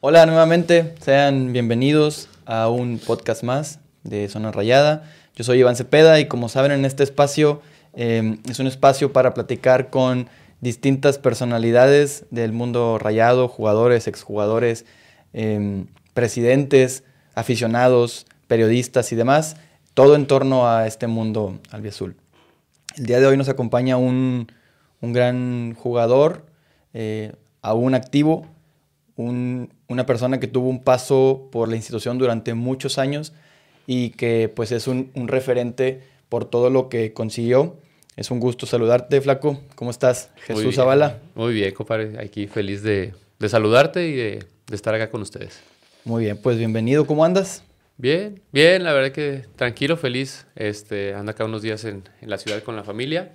Hola nuevamente, sean bienvenidos a un podcast más de Zona Rayada. Yo soy Iván Cepeda y como saben en este espacio eh, es un espacio para platicar con distintas personalidades del mundo rayado, jugadores, exjugadores, eh, presidentes, aficionados, periodistas y demás, todo en torno a este mundo albiazul. El día de hoy nos acompaña un, un gran jugador, eh, aún activo, un, una persona que tuvo un paso por la institución durante muchos años y que pues es un, un referente por todo lo que consiguió. Es un gusto saludarte, Flaco. ¿Cómo estás? Jesús Muy bien, Zavala. Muy bien, compadre. Aquí feliz de, de saludarte y de, de estar acá con ustedes. Muy bien, pues bienvenido. ¿Cómo andas? Bien, bien, la verdad que tranquilo, feliz. Este, ando acá unos días en, en la ciudad con la familia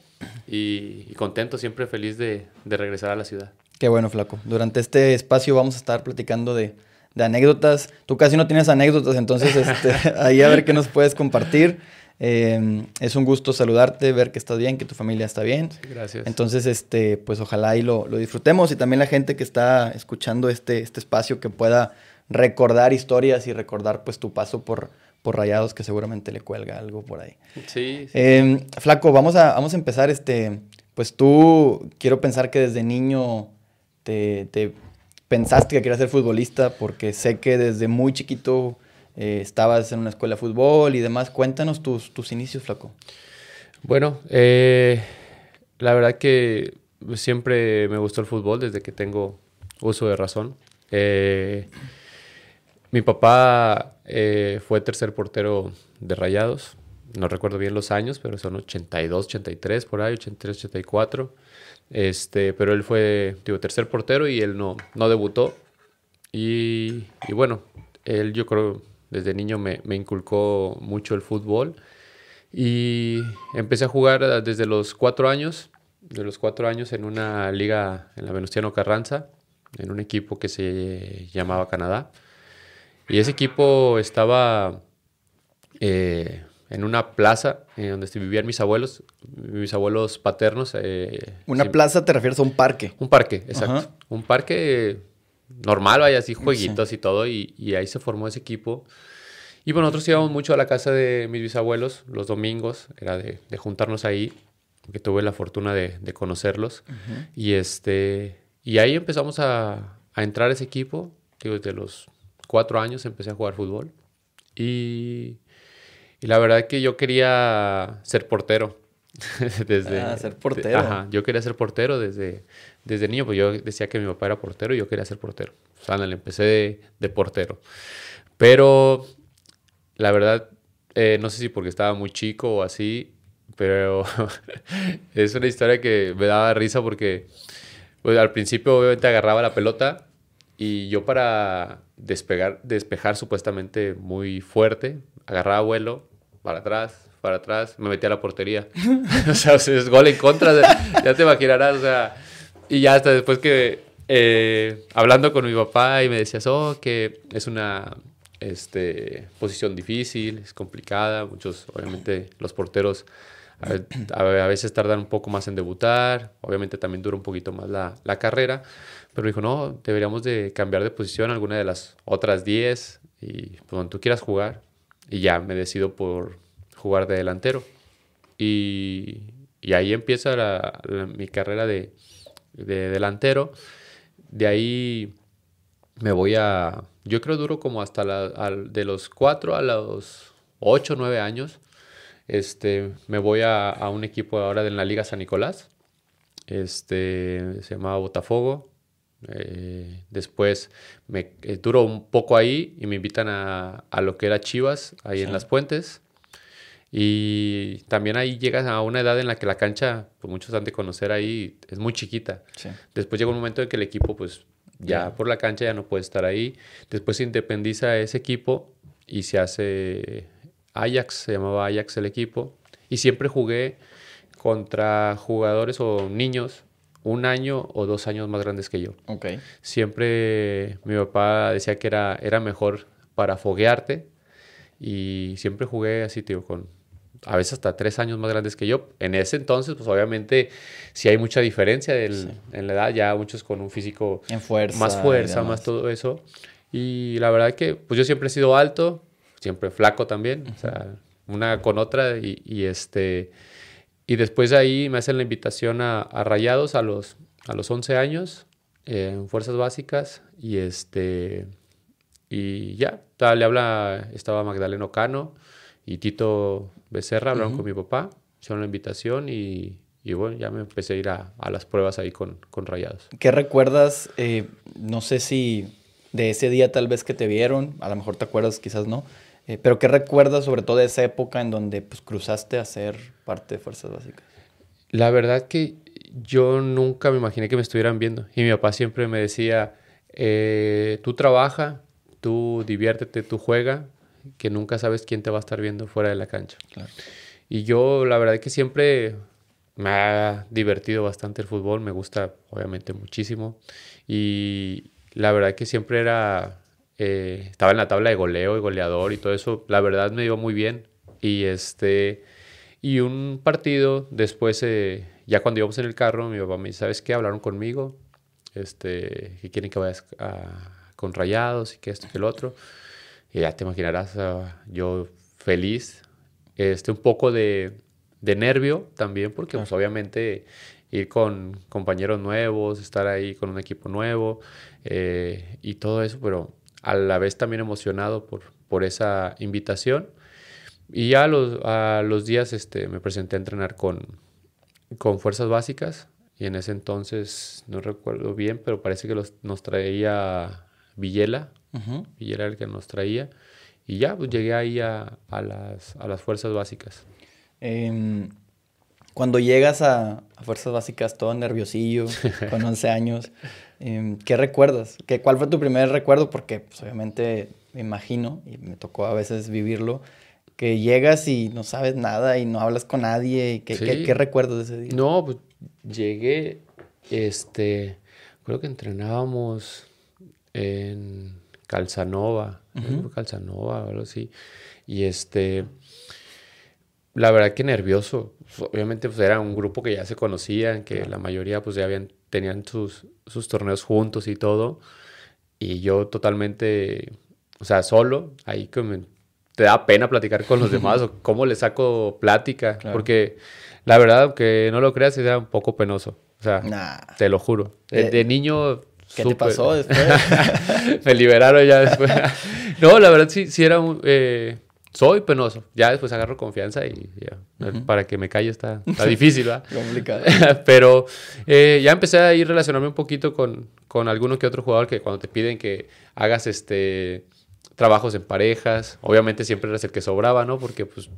y, y contento, siempre feliz de, de regresar a la ciudad. Qué bueno, Flaco. Durante este espacio vamos a estar platicando de, de anécdotas. Tú casi no tienes anécdotas, entonces este, ahí a ver qué nos puedes compartir. Eh, es un gusto saludarte, ver que estás bien, que tu familia está bien. Gracias. Entonces, este, pues ojalá y lo, lo disfrutemos y también la gente que está escuchando este, este espacio que pueda recordar historias y recordar pues tu paso por, por Rayados que seguramente le cuelga algo por ahí. sí, sí. Eh, Flaco, vamos a, vamos a empezar este, pues tú quiero pensar que desde niño te, te pensaste que querías ser futbolista porque sé que desde muy chiquito eh, estabas en una escuela de fútbol y demás. Cuéntanos tus, tus inicios, Flaco. Bueno, eh, la verdad que siempre me gustó el fútbol desde que tengo uso de razón. Eh, mi papá eh, fue tercer portero de Rayados. No recuerdo bien los años, pero son 82, 83, por ahí, 83, 84. Este, pero él fue digo, tercer portero y él no, no debutó. Y, y bueno, él yo creo desde niño me, me inculcó mucho el fútbol. Y empecé a jugar desde los cuatro años, de los cuatro años en una liga en la Venustiano Carranza, en un equipo que se llamaba Canadá. Y ese equipo estaba eh, en una plaza en donde vivían mis abuelos, mis abuelos paternos. eh, Una sí, plaza te refieres a un parque. Un parque, exacto. Ajá. Un parque normal, vaya así, jueguitos y todo, y, y ahí se formó ese equipo. Y bueno, nosotros íbamos mucho a la casa de mis bisabuelos los domingos, era de, de juntarnos ahí, que tuve la fortuna de, de conocerlos. Y este y ahí empezamos a, a entrar a ese equipo. Digo, desde los cuatro años empecé a jugar fútbol. Y, y la verdad que yo quería ser portero. desde, Ah, ser portero. Ajá, yo quería ser portero desde, desde niño, pues yo decía que mi papá era portero y yo quería ser portero. O sea, ándale, empecé de, de portero. Pero la verdad, eh, no sé si porque estaba muy chico o así, pero es una historia que me daba risa porque pues, al principio obviamente agarraba la pelota y yo para despegar, despejar supuestamente muy fuerte, agarraba vuelo para atrás, para atrás, me metía a la portería. o sea, es gol en contra, ya te imaginarás, o sea, y ya hasta después que eh, hablando con mi papá y me decías, oh, que es una este, posición difícil, es complicada, muchos, obviamente, los porteros a, a- veces tardan un poco más en debutar, obviamente también dura un poquito más la, la carrera, pero dijo, no, deberíamos de cambiar de posición alguna de las otras 10 y pues, donde tú quieras jugar, y ya me decido por jugar de delantero. Y, y ahí empieza la- mi carrera de, de delantero. De ahí me voy a. Yo creo duro como hasta la, al- de los 4 a los 8, 9 años. Este, me voy a, a un equipo ahora de la Liga San Nicolás. Este, se llamaba Botafogo. Eh, después me eh, duro un poco ahí y me invitan a, a lo que era Chivas, ahí en. Las Puentes. Y también ahí llegas a una edad en la que la cancha, pues muchos han de conocer ahí, es muy chiquita. Sí. Después llega un momento en que el equipo, pues ya Ya. por la cancha ya no puede estar ahí. Después se independiza ese equipo y se hace Ajax, se llamaba Ajax el equipo. Y siempre jugué contra jugadores o niños un año o dos años más grandes que yo. Ok. Siempre mi papá decía que era, era mejor para foguearte y siempre jugué así, tío, con a veces hasta tres años más grandes que yo. En ese entonces, pues obviamente sí hay mucha diferencia del- Sí. en la edad, ya muchos con un físico En fuerza. más fuerza, más todo eso. Y la verdad que pues yo siempre he sido alto, siempre flaco también, o sea, una con otra y, este... Y después de ahí me hacen la invitación a, Rayados a los, a los 11 años en Fuerzas Básicas y este... Y ya, le habla, estaba Magdaleno Cano y Tito Becerra, hablaron con mi papá, hicieron la invitación y, y, bueno, ya me empecé a ir a, a las pruebas ahí con, con Rayados. ¿Qué recuerdas? Eh, no sé si de ese día tal vez que te vieron, a lo mejor te acuerdas, quizás no, eh, pero ¿qué recuerdas sobre todo de esa época en donde pues, cruzaste a ser parte de Fuerzas Básicas? La verdad que yo nunca me imaginé que me estuvieran viendo y mi papá siempre me decía, eh, tú trabaja, tú diviértete, tú juega, que nunca sabes quién te va a estar viendo fuera de la cancha. Y yo la verdad que siempre me ha divertido bastante el fútbol, me gusta obviamente muchísimo y la verdad que siempre era, eh, estaba en la tabla de goleo y goleador y todo eso, la verdad me dio muy bien y este, y un partido después, eh, ya cuando íbamos en el carro, mi papá me dice, ¿sabes qué? Hablaron conmigo, este, que quieren que vayas con rayados y que esto y que el otro. Y ya te imaginarás, yo feliz, este, un poco de, de nervio también, porque pues, obviamente ir con compañeros nuevos, estar ahí con un equipo nuevo eh, y todo eso, pero a la vez también emocionado por, por esa invitación. Y ya a los, a los días este, me presenté a entrenar con, con Fuerzas Básicas y en ese entonces, no recuerdo bien, pero parece que los, nos traía Villela, Villela era el que nos traía. Y ya, pues llegué ahí a, a, las, a las fuerzas básicas. Eh, cuando llegas a, Fuerzas Básicas todo nerviosillo, con 11 años, em, ¿qué recuerdas? ¿Qué, ¿Cuál fue tu primer recuerdo? Porque pues, obviamente me imagino, y me tocó a veces vivirlo, que llegas y no sabes nada y no hablas con nadie. ¿Qué, ¿qué, recuerdas de ese día? No, pues llegué, este, creo que entrenábamos en Calzanova, Calzanova o algo así, y este la verdad que nervioso. Obviamente pues era un grupo que ya se conocían, que la mayoría pues ya habían, tenían sus, sus torneos juntos y todo. Y yo totalmente, o sea, solo, ahí como te da pena platicar con los demás o cómo le saco plática. Porque la verdad, aunque no lo creas, era un poco penoso. O sea, te lo juro. De, eh, niño... ¿Qué te pasó después? Me liberaron ya después. no, la verdad sí, sí era un... Eh, soy penoso. Ya después agarro confianza y ya, para que me calle está, está difícil, ¿va? Complicado. Pero eh, ya empecé a ir relacionarme un poquito con, con alguno que otro jugador que cuando te piden que hagas este trabajos en parejas, obviamente siempre eres el que sobraba, ¿no? Porque pues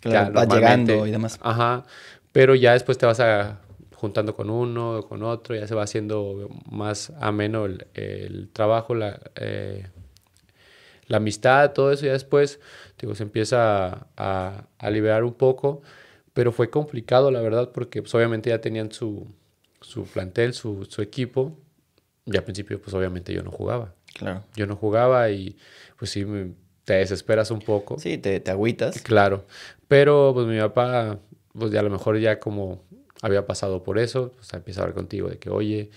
claro, ya, va llegando y demás. Ajá. Pero ya después te vas a juntando con uno, con otro, ya se va haciendo más ameno el, el trabajo, la, eh, la amistad, todo eso, ya después digo, se empieza a, a, liberar un poco, pero fue complicado, la verdad, porque pues, obviamente ya tenían su, su plantel, su, su, equipo, y al principio, pues obviamente yo no jugaba. Claro. Yo no jugaba y pues sí, te desesperas un poco. Sí, te, te agüitas. Claro, pero pues mi papá, pues ya a lo mejor ya como había pasado por eso, pues empieza a hablar contigo de que, oye,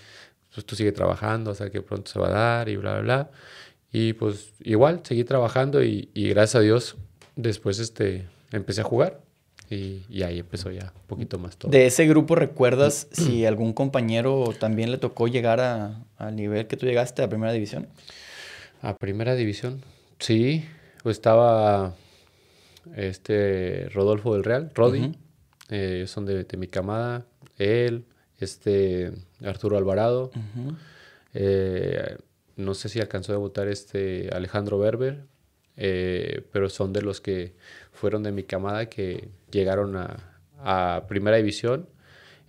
pues tú sigue trabajando, sea, que pronto se va a dar y bla, bla, bla. Y pues igual, seguí trabajando y, gracias a Dios después este, empecé a jugar y, ahí empezó ya un poquito más todo. ¿De ese grupo recuerdas si algún compañero también le tocó llegar al nivel que tú llegaste a primera división? A primera división, sí. Estaba este Rodolfo del Real, Rodi, eh, son de, mi camada, él, este Arturo Alvarado, no sé si alcanzó a debutar este Alejandro Berber, eh, pero son de los que fueron de mi camada que llegaron a, primera división.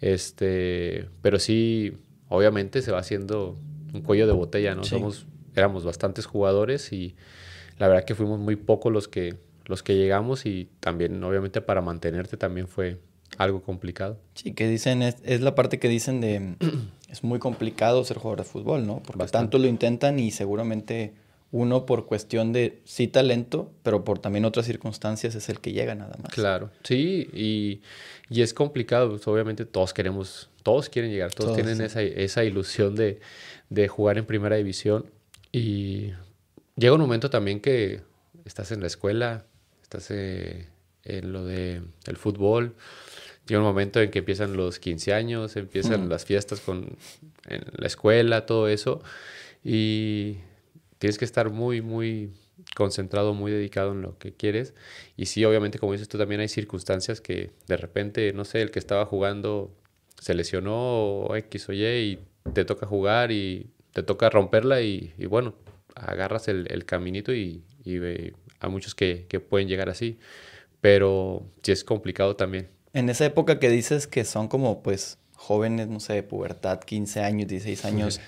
Este, pero sí, obviamente se va haciendo un cuello de botella, ¿no? Somos, éramos bastantes jugadores y la verdad que fuimos muy pocos los que, los que llegamos y también, obviamente, para mantenerte también fue algo complicado. Sí, que dicen, es, es la parte que dicen de es muy complicado ser jugador de fútbol, ¿no? Porque tanto lo intentan y seguramente uno por cuestión de sí talento, pero por también otras circunstancias es el que llega nada más. Claro, sí, y, y es complicado, pues, obviamente todos queremos, todos quieren llegar, todos, tienen esa, esa, ilusión de, de, jugar en primera división y llega un momento también que estás en la escuela, estás eh, en lo de el fútbol, llega un momento en que empiezan los 15 años, empiezan Mm. las fiestas con en la escuela, todo eso y tienes que estar muy muy concentrado, muy dedicado en lo que quieres y sí, obviamente como dices tú también hay circunstancias que de repente, no sé, el que estaba jugando se lesionó o X o Y y te toca jugar y te toca romperla y, y bueno, agarras el, el caminito y, y ve- hay muchos que, que pueden llegar así, pero sí es complicado también. En esa época que dices que son como, pues, jóvenes, no sé, de pubertad, 15 años, 16 años,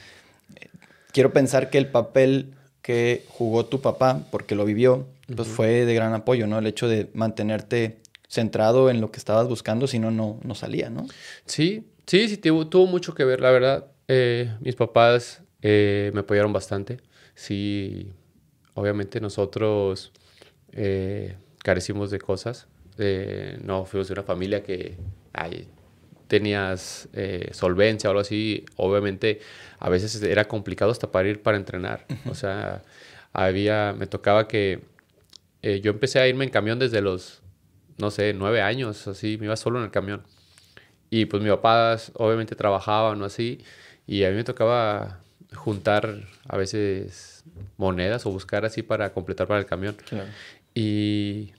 eh, quiero pensar que el papel que jugó tu papá, porque lo vivió, pues fue de gran apoyo, ¿no? El hecho de mantenerte centrado en lo que estabas buscando, si no, no no salía, ¿no? Sí, sí, sí, tuvo, tuvo mucho que ver, la verdad. Eh, mis papás eh, me apoyaron bastante. Sí, obviamente nosotros eh, carecimos de cosas. Eh, no fuimos de una familia que ay, tenías eh, solvencia o algo así. Obviamente a veces era complicado hasta para ir para entrenar. O sea, había, me tocaba que eh, yo empecé a irme en camión desde los, no sé, nueve años, así, me iba solo en el camión. Y pues mis papás obviamente trabajaban o así, y a mí me tocaba juntar a veces monedas o buscar así para completar para el camión. Claro. Y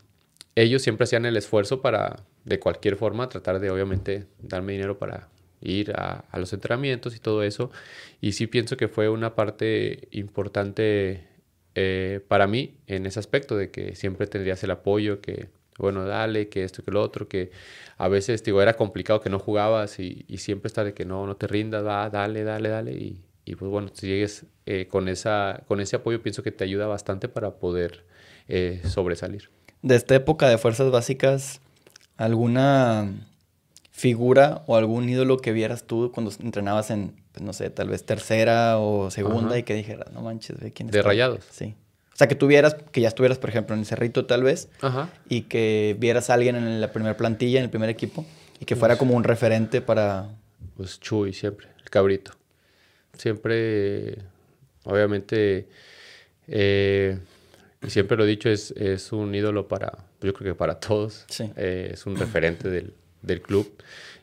ellos siempre hacían el esfuerzo para, de cualquier forma, tratar de obviamente darme dinero para ir a, los entrenamientos y todo eso. Y sí pienso que fue una parte importante eh, para mí en ese aspecto de que siempre tendrías el apoyo, que bueno, dale, que esto, que lo otro, que a veces digo, era complicado que no jugabas y, y siempre estar de que no, no te rindas, va, dale, dale, dale. Y, y pues bueno, si llegues eh, con, esa, con ese apoyo, pienso que te ayuda bastante para poder eh, sobresalir. De esta época de fuerzas básicas, ¿alguna figura o algún ídolo que vieras tú cuando entrenabas en, pues, no sé, tal vez tercera o segunda Ajá. y que dijeras, no manches, ve quién De está"? Rayados. Sí. O sea, que tuvieras, que ya estuvieras, por ejemplo, en el Cerrito tal vez, Ajá. y que vieras a alguien en la primera plantilla, en el primer equipo, y que fuera como un referente para... Pues Chuy siempre, el cabrito. Siempre, obviamente, eh, y siempre lo he dicho, es, es un ídolo para, yo creo que para todos. Sí. Eh, es un referente del, del club.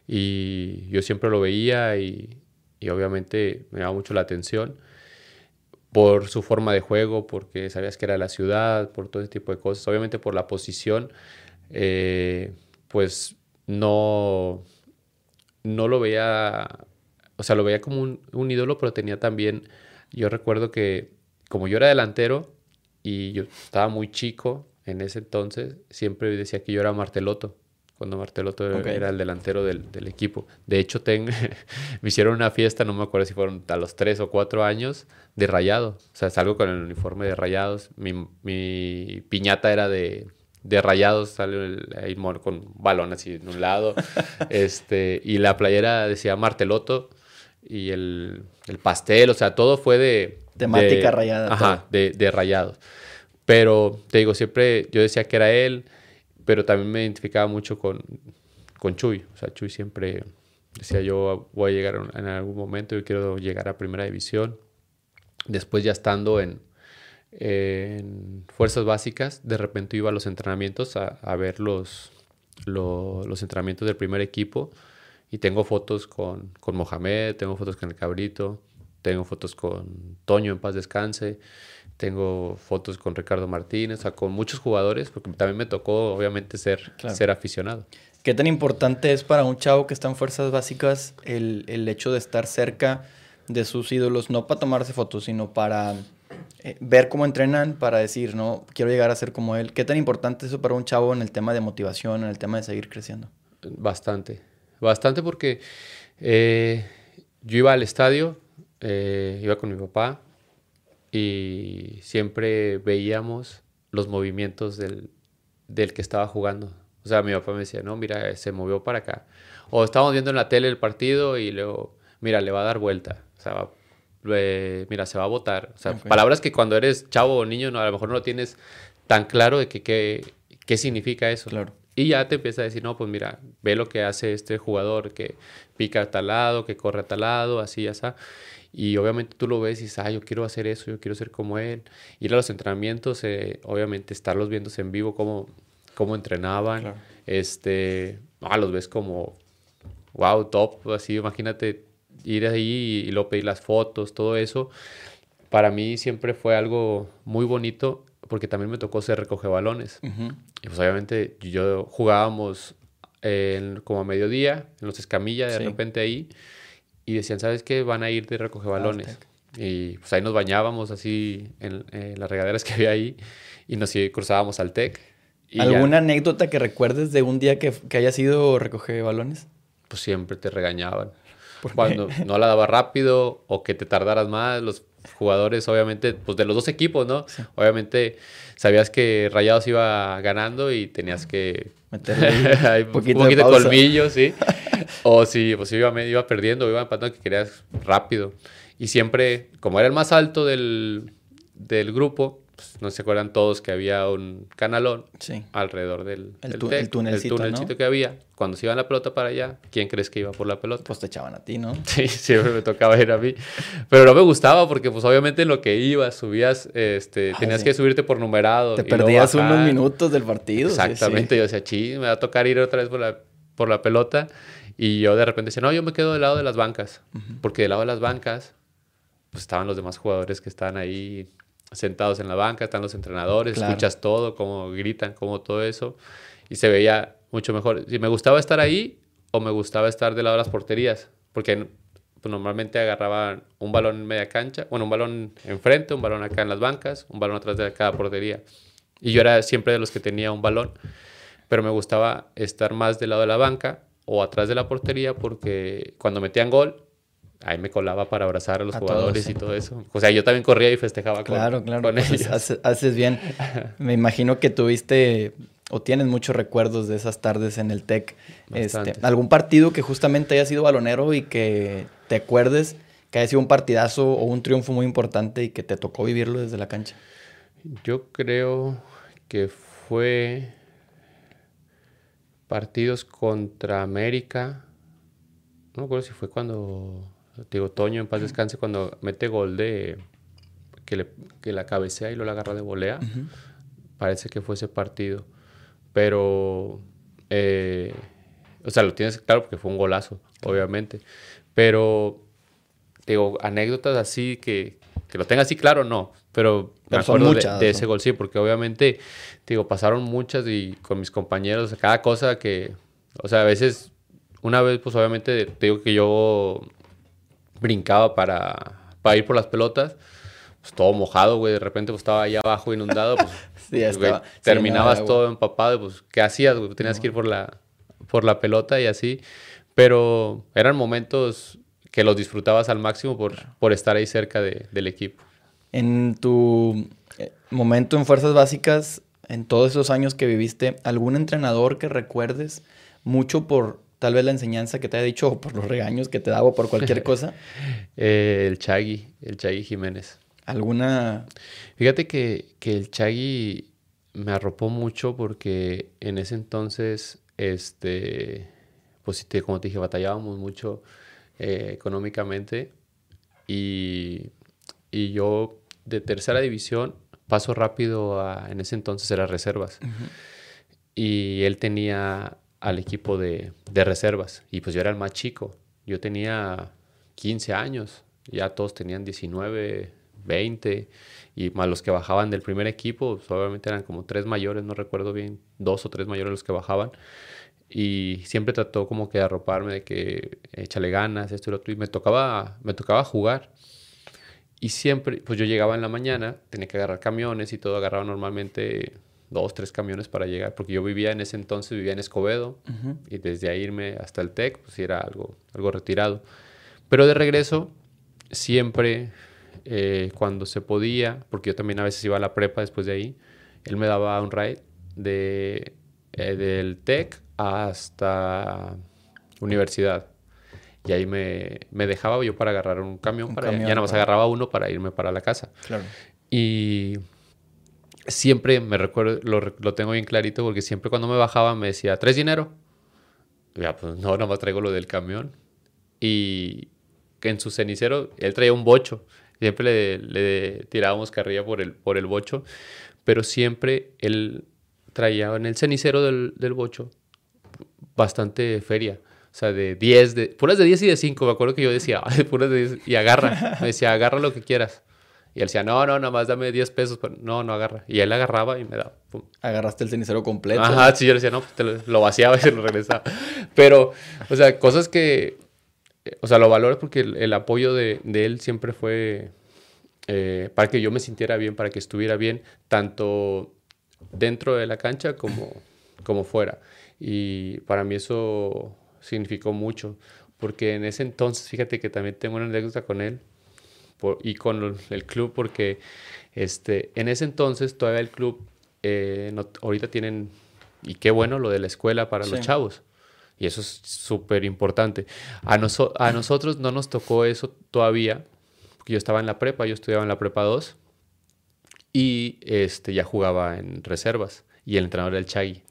Y yo siempre lo veía y, y obviamente me daba mucho la atención por su forma de juego, porque sabías que era la ciudad, por todo ese tipo de cosas. Obviamente por la posición, eh, pues no, no lo veía, o sea, lo veía como un, un ídolo, pero tenía también, yo recuerdo que como yo era delantero y yo estaba muy chico en ese entonces, siempre decía que yo era Marteloto, cuando Marteloto era el delantero del, del equipo. De hecho, ten- me hicieron una fiesta, no me acuerdo si fueron a los tres o cuatro años, de rayado. O sea, salgo con el uniforme de rayados. Mi, mi piñata era de, de rayados, sale el- ahí con balón así en un lado. este, y la playera decía Marteloto y el, el pastel, o sea, todo fue de... Temática de- rayada, Ajá, de, de rayados. Pero te digo, siempre yo decía que era él, pero también me identificaba mucho con, con Chuy. O sea, Chuy siempre decía yo voy a llegar en algún momento, yo quiero llegar a primera división. Después ya estando en, en fuerzas básicas, de repente iba a los entrenamientos a, a ver los, lo- los entrenamientos del primer equipo y tengo fotos con, con Mohamed, tengo fotos con el Cabrito, tengo fotos con Toño en paz descanse, tengo fotos con Ricardo Martínez, o sea, con muchos jugadores, porque también me tocó obviamente ser, Claro. ser aficionado. ¿Qué tan importante es para un chavo que está en fuerzas básicas el, el hecho de estar cerca de sus ídolos, no para tomarse fotos, sino para eh, ver cómo entrenan, para decir, no, quiero llegar a ser como él? ¿Qué tan importante es eso para un chavo en el tema de motivación, en el tema de seguir creciendo? Bastante, bastante porque eh, yo iba al estadio, eh, iba con mi papá y siempre veíamos los movimientos del, del que estaba jugando. O sea, mi papá me decía, no, mira, se movió para acá. O estábamos viendo en la tele el partido y luego, mira, le va a dar vuelta. O sea, va- eh, mira, se va a votar. O sea, Ok. palabras que cuando eres chavo o niño no, a lo mejor no lo tienes tan claro de que, qué- qué significa eso. Claro. Y ya te empieza a decir, no, pues mira, ve lo que hace este jugador, que pica a tal lado, que corre a tal lado, así, así. Y obviamente tú lo ves y dices, ah, yo quiero hacer eso, yo quiero ser como él. Ir a los entrenamientos, eh, obviamente estarlos viendo en vivo, cómo, cómo entrenaban. Este, ah, los ves como, wow, top, así, imagínate ir ahí y, luego pedir las fotos, todo eso. Para mí siempre fue algo muy bonito porque también me tocó ser recoge balones. Y pues obviamente yo jugábamos como a mediodía, en los escamillas, de repente ahí, y decían, ¿sabes qué? Van a ir de recoge balones. Y pues ahí nos bañábamos así en, las regaderas que había ahí y nos cruzábamos al TEC. ¿Alguna anécdota que recuerdes de un día que, que haya sido recoge balones? Pues siempre te regañaban. Cuando no la daba rápido o que te tardaras más, los jugadores, obviamente, pues de los dos equipos, ¿no? Obviamente sabías que Rayados iba ganando y tenías que meterle un poquito, de, colmillo, sí. o si pues iba, iba perdiendo, iba empatando, que querías rápido. Y siempre, como era el más alto del, del grupo, pues, no se acuerdan todos que había un canalón alrededor del, el, el tunelcito, que había. Cuando se iba la pelota para allá, ¿quién crees que iba por la pelota? Pues te echaban a ti, ¿no? Sí, siempre me tocaba ir a mí. Pero no me gustaba porque pues obviamente en lo que ibas, subías, este, tenías que subirte por numerado. Te perdías unos minutos del partido. Exactamente, yo decía, sí, me va a tocar ir otra vez por la, por la pelota. Y yo de repente decía, no, yo me quedo del lado de las bancas. Porque del lado de las bancas, pues estaban los demás jugadores que estaban ahí sentados en la banca, están los entrenadores, escuchas todo, cómo gritan, cómo todo eso, y se veía mucho mejor. Si me gustaba estar ahí o me gustaba estar del lado de las porterías, porque pues, normalmente agarraban un balón en media cancha, bueno, un balón enfrente, un balón acá en las bancas, un balón atrás de cada portería. Y yo era siempre de los que tenía un balón, pero me gustaba estar más del lado de la banca o atrás de la portería porque cuando metían gol ahí me colaba para abrazar a los jugadores y todo eso. O sea, yo también corría y festejaba claro, claro. Pues haces, bien. Me imagino que tuviste o tienes muchos recuerdos de esas tardes en el TEC. Este, ¿Algún partido que justamente haya sido balonero y que te acuerdes que haya sido un partidazo o un triunfo muy importante y que te tocó vivirlo desde la cancha? Yo creo que fue partidos contra América. No me acuerdo si fue cuando digo, Toño en paz descanse cuando mete gol de que, le, que la cabecea y lo la agarra de volea. Parece que fue ese partido. Pero, eh, o sea, lo tienes claro porque fue un golazo, obviamente. Pero, digo, anécdotas así que, que lo tenga así claro, no. Pero, me acuerdo de, ese gol, sí, porque obviamente, digo, pasaron muchas y con mis compañeros, cada cosa que, o sea, a veces, una vez, pues obviamente, te digo que yo brincaba para, para ir por las pelotas, pues todo mojado, güey, de repente pues estaba ahí abajo inundado, pues, sí, estaba, terminabas todo empapado, pues ¿qué hacías, güey? Tenías que ir por la, por la pelota y así, pero eran momentos que los disfrutabas al máximo por, por estar ahí cerca de, del equipo. En tu eh, momento en Fuerzas Básicas, en todos esos años que viviste, ¿algún entrenador que recuerdes mucho por tal vez la enseñanza que te haya dicho o por los regaños que te daba por cualquier cosa? Eh, el Chagui, el Chagui Jiménez. ¿Alguna...? Fíjate que, el Chagui me arropó mucho porque en ese entonces, este, pues como te dije, batallábamos mucho eh, económicamente y, yo de tercera división paso rápido a, en ese entonces era reservas. Y él tenía al equipo de, reservas. Y pues yo era el más chico. Yo tenía 15 años. Ya todos tenían 19, 20. Y más los que bajaban del primer equipo, pues, obviamente eran como tres mayores, no recuerdo bien, dos o tres mayores los que bajaban. Y siempre trató como que de arroparme de que échale ganas, esto y lo otro. Y me tocaba, me tocaba jugar. Y siempre, pues yo llegaba en la mañana, tenía que agarrar camiones y todo, agarraba normalmente dos, tres camiones para llegar, porque yo vivía en ese entonces, vivía en Escobedo, y desde ahí irme hasta el TEC, pues era algo, algo retirado. Pero de regreso, siempre, eh, cuando se podía, porque yo también a veces iba a la prepa después de ahí, él me daba un ride de, eh, del TEC hasta universidad. Y ahí me, me, dejaba yo para agarrar un camión, para ya nada más agarraba uno para irme para la casa. Claro. Y siempre me recuerdo, lo, tengo bien clarito, porque siempre cuando me bajaba me decía, ¿tres dinero? Ya, pues no, nada más traigo lo del camión. Y, en su cenicero, él traía un bocho. Siempre le, tirábamos carrilla por el, por el bocho, pero siempre él traía en el cenicero del, del bocho bastante feria. O sea, de 10, de, puras de 10 y de 5. Me acuerdo que yo decía, puras de 10, y agarra. Me decía, agarra lo que quieras. Y él decía, no, no, nada más dame 10 pesos. no, no agarra. Y él agarraba y me daba. Agarraste el cenicero completo. Ajá, sí, yo le decía, no, pues te lo, vaciaba y se lo regresaba. Pero, o sea, cosas que, o sea, lo valoro porque el, apoyo de, de, él siempre fue eh, para que yo me sintiera bien, para que estuviera bien, tanto dentro de la cancha como, como fuera. Y para mí eso significó mucho, porque en ese entonces, fíjate que también tengo una anécdota con él y con el club, porque este, en ese entonces todavía el club, eh, ahorita tienen, y qué bueno lo de la escuela para los chavos. Y eso es súper importante. A, a nosotros no nos tocó eso todavía, porque yo estaba en la prepa, yo estudiaba en la prepa 2 y este, ya jugaba en reservas y el entrenador era el Chagui.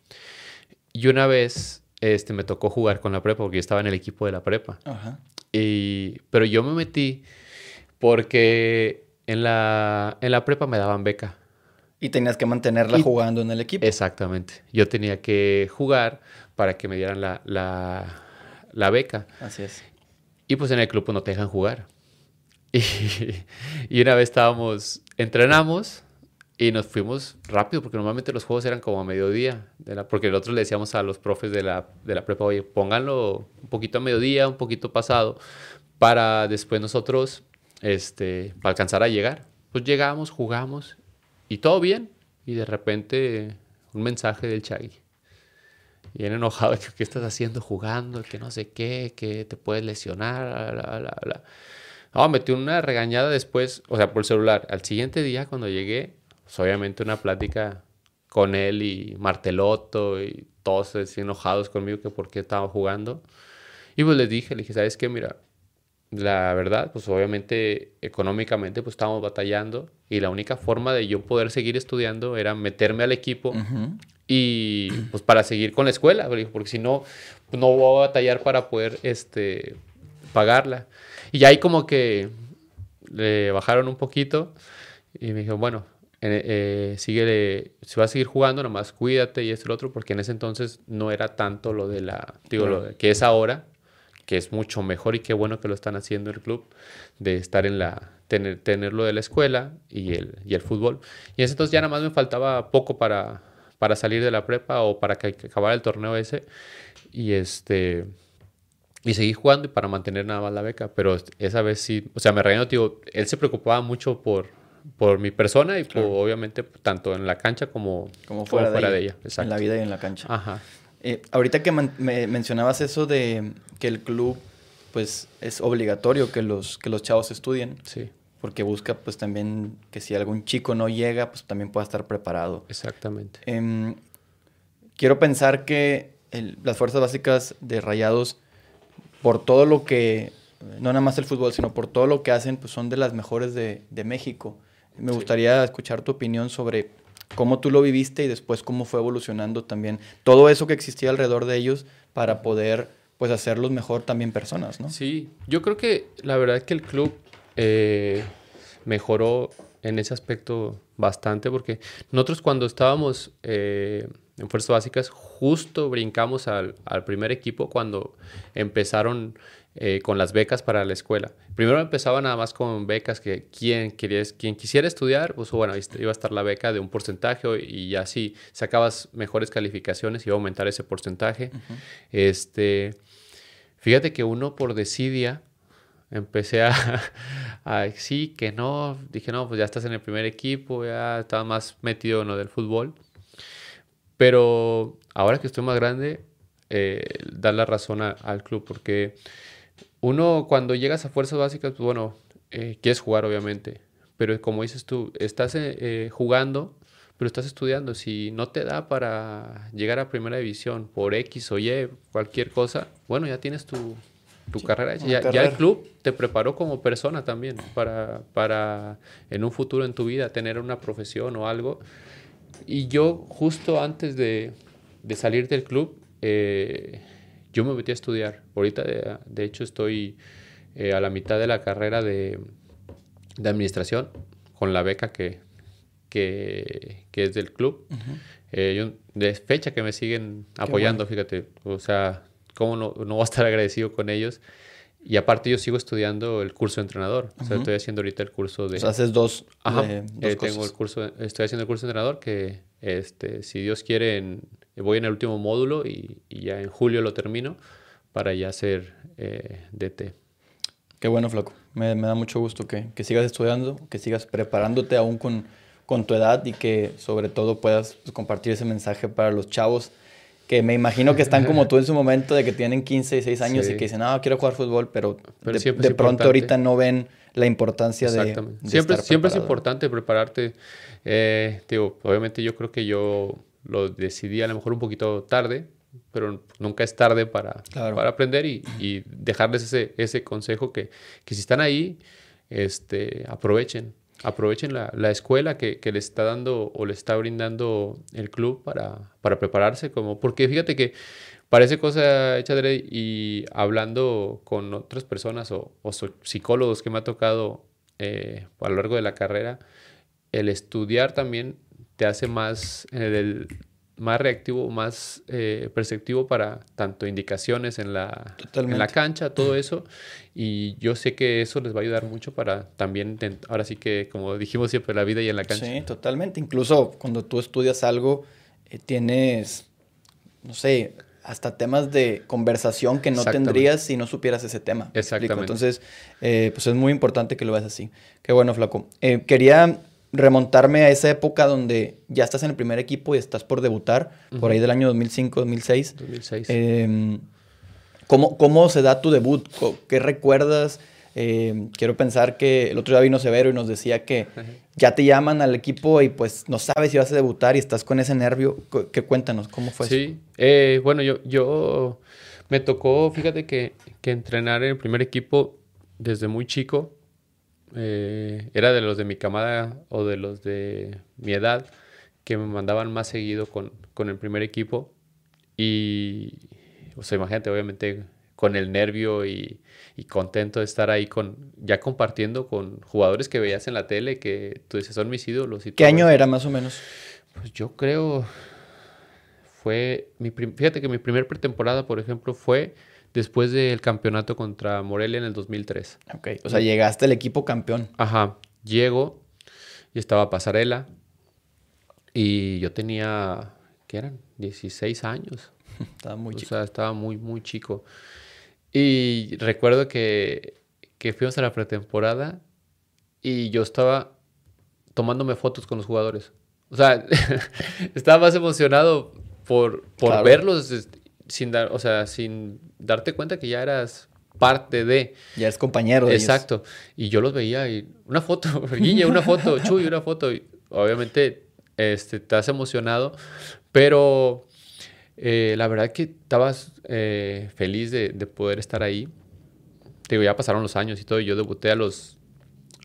Y una vez este, me tocó jugar con la prepa porque yo estaba en el equipo de la prepa. Y, pero yo me metí porque en la, en la prepa me daban beca. Y tenías que mantenerla jugando en el equipo. Exactamente. Yo tenía que jugar para que me dieran la, la, la beca. Así es. Y pues en el club pues, no te dejan jugar. Y, y una vez estábamos, entrenamos y nos fuimos rápido, porque normalmente los juegos eran como a mediodía, de la, porque nosotros le decíamos a los profes de la, de la prepa, oye, pónganlo un poquito a mediodía, un poquito pasado, para después nosotros, este, para alcanzar a llegar. Pues llegamos, jugamos, y todo bien, y de repente un mensaje del Chagui. Bien enojado, que qué estás haciendo jugando, que no sé qué, que te puedes lesionar, bla, bla, bla. No, metí una regañada después, o sea, por el celular. Al siguiente día, cuando llegué, pues, obviamente una plática con él y Marteloto y todos enojados conmigo que por qué estaba jugando. Y pues les dije, le dije, ¿sabes qué? Mira, la verdad, pues obviamente económicamente pues estábamos batallando y la única forma de yo poder seguir estudiando era meterme al equipo y pues para seguir con la escuela, porque si no, no voy a batallar para poder este, pagarla. Y ahí como que le bajaron un poquito y me dijo, bueno, eh, sigue, si vas a seguir jugando, nomás cuídate y esto y lo otro, porque en ese entonces no era tanto lo de la, digo, lo que es ahora, que es mucho mejor y qué bueno que lo están haciendo el club, de estar en la, tener, tenerlo de la escuela y el, y el fútbol. Y en ese entonces ya nada más me faltaba poco para, para salir de la prepa o para que, acabara el torneo ese. Y este y seguí jugando y para mantener nada más la beca, pero esa vez sí, o sea, me regañó, digo, él se preocupaba mucho por, por mi persona y obviamente tanto en la cancha como, como fuera, de, ella. En la vida y en la cancha. Ajá. Eh, ahorita que me mencionabas eso de que el club pues es obligatorio que los, que los chavos estudien. Sí. Porque busca pues también que si algún chico no llega pues también pueda estar preparado. Exactamente. Em, quiero pensar que las fuerzas básicas de Rayados por todo lo que, no nada más el fútbol, sino por todo lo que hacen, pues son de las mejores de, de México. Me gustaría escuchar tu opinión sobre cómo tú lo viviste y después cómo fue evolucionando también todo eso que existía alrededor de ellos para poder pues hacerlos mejor también personas, ¿no? Sí, yo creo que la verdad es que el club eh, mejoró en ese aspecto bastante porque nosotros cuando estábamos eh, en Fuerzas Básicas justo brincamos al, al primer equipo cuando empezaron eh, con las becas para la escuela. Primero empezaba nada más con becas que quien, quería, quien quisiera estudiar, pues bueno, iba a estar la beca de un porcentaje y ya si sacabas mejores calificaciones iba a aumentar ese porcentaje. este, fíjate que uno por desidia empecé a, a, sí, que no, dije no, pues ya estás en el primer equipo, ya estaba más metido en lo del fútbol. Pero ahora que estoy más grande, eh, dar la razón al club, porque uno cuando llegas a fuerzas básicas, pues bueno, eh, quieres jugar obviamente, pero como dices tú, estás eh, eh, jugando, pero estás estudiando. Si no te da para llegar a primera división por X o Y, cualquier cosa, bueno, ya tienes tu, tu carrera Ya, ya, el club te preparó como persona también para, para en un futuro en tu vida tener una profesión o algo. Y yo justo antes de, de salir del club, eh, yo me metí a estudiar. Ahorita, de, hecho, estoy eh, a la mitad de la carrera de, de administración, con la beca que, que, que es del club. Eh, yo- de fecha que me siguen apoyando, fíjate. O sea, ¿cómo no, no voy a estar agradecido con ellos? Y aparte yo sigo estudiando el curso de entrenador. O sea, estoy haciendo ahorita el curso de... O sea, haces dos, Ajá, de- dos eh, tengo cosas. el curso, estoy haciendo el curso de entrenador que, este, si Dios quiere, en- voy en el último módulo y, y ya en julio lo termino para ya ser eh, DT. Qué bueno, Flaco. Me, me da mucho gusto que, que sigas estudiando, que sigas preparándote aún con, con tu edad y que sobre todo puedas pues, compartir ese mensaje para los chavos que me imagino que están como tú en su momento de que tienen 15, 16 años Sí. y que dicen, no, quiero jugar fútbol, pero, Pero de, de pronto ahorita no ven la importancia de, de siempre estar siempre es importante prepararte. Eh, digo, obviamente yo creo que yo lo decidí a lo mejor un poquito tarde, pero nunca es tarde para, Claro. para aprender y, y dejarles ese, ese consejo que, que si están ahí, este, aprovechen. Aprovechen la, la escuela que, que les está dando o les está brindando el club para, para prepararse. Como, porque fíjate que parece cosa hecha de y hablando con otras personas o, o psicólogos que me ha tocado eh, a lo largo de la carrera, el estudiar también te hace más, del- más reactivo, más eh, perceptivo para tanto indicaciones en la, en la cancha, todo eso. Y yo sé que eso les va a ayudar mucho para también, ahora sí que, como dijimos siempre, la vida y en la cancha. Sí, totalmente. Incluso cuando tú estudias algo, eh, tienes, no sé, hasta temas de conversación que no tendrías si no supieras ese tema. Exactamente. Entonces, eh, pues es muy importante que lo veas así. Qué bueno, Flaco. Eh, quería remontarme a esa época donde ya estás en el primer equipo y estás por debutar, por ahí del año 2005, 2006. 2006. Eh, ¿cómo, ¿Cómo se da tu debut? ¿Qué recuerdas? Eh, quiero pensar que el otro día vino Severo y nos decía que ya te llaman al equipo y pues no sabes si vas a debutar y estás con ese nervio. ¿Qué cuéntanos? ¿Cómo fue eso? Sí, eh, bueno, yo, yo me tocó, fíjate que, que entrenar en el primer equipo desde muy chico. Eh, era de los de mi camada o de los de mi edad que me mandaban más seguido con, con el primer equipo. Y, o sea, imagínate, obviamente, con el nervio y, y contento de estar ahí con, ya compartiendo con jugadores que veías en la tele que tú dices son mis ídolos. Y ¿Qué todo año era más o menos? Pues yo creo fue mi fíjate que mi primer pretemporada, por ejemplo, fue después del campeonato contra Morelia en el 2003. Ok, o sea, llegaste al equipo campeón. Ajá, llego y estaba Pasarela y yo tenía ¿qué eran? 16 años. Estaba muy o chico. sea, estaba muy muy chico. Y recuerdo que que fuimos a la pretemporada y yo estaba tomándome fotos con los jugadores. O sea, estaba más emocionado por, por Claro. verlos sin dar, o sea, sin darte cuenta que ya eras parte de. Ya eres compañero de ellos. Exacto. Y yo los veía y una foto, Guille, una foto, Chuy, una foto. Y obviamente este, estás emocionado, pero eh, la verdad que estabas eh, feliz de, de poder estar ahí. Te digo, ya pasaron los años y todo. Yo debuté a los,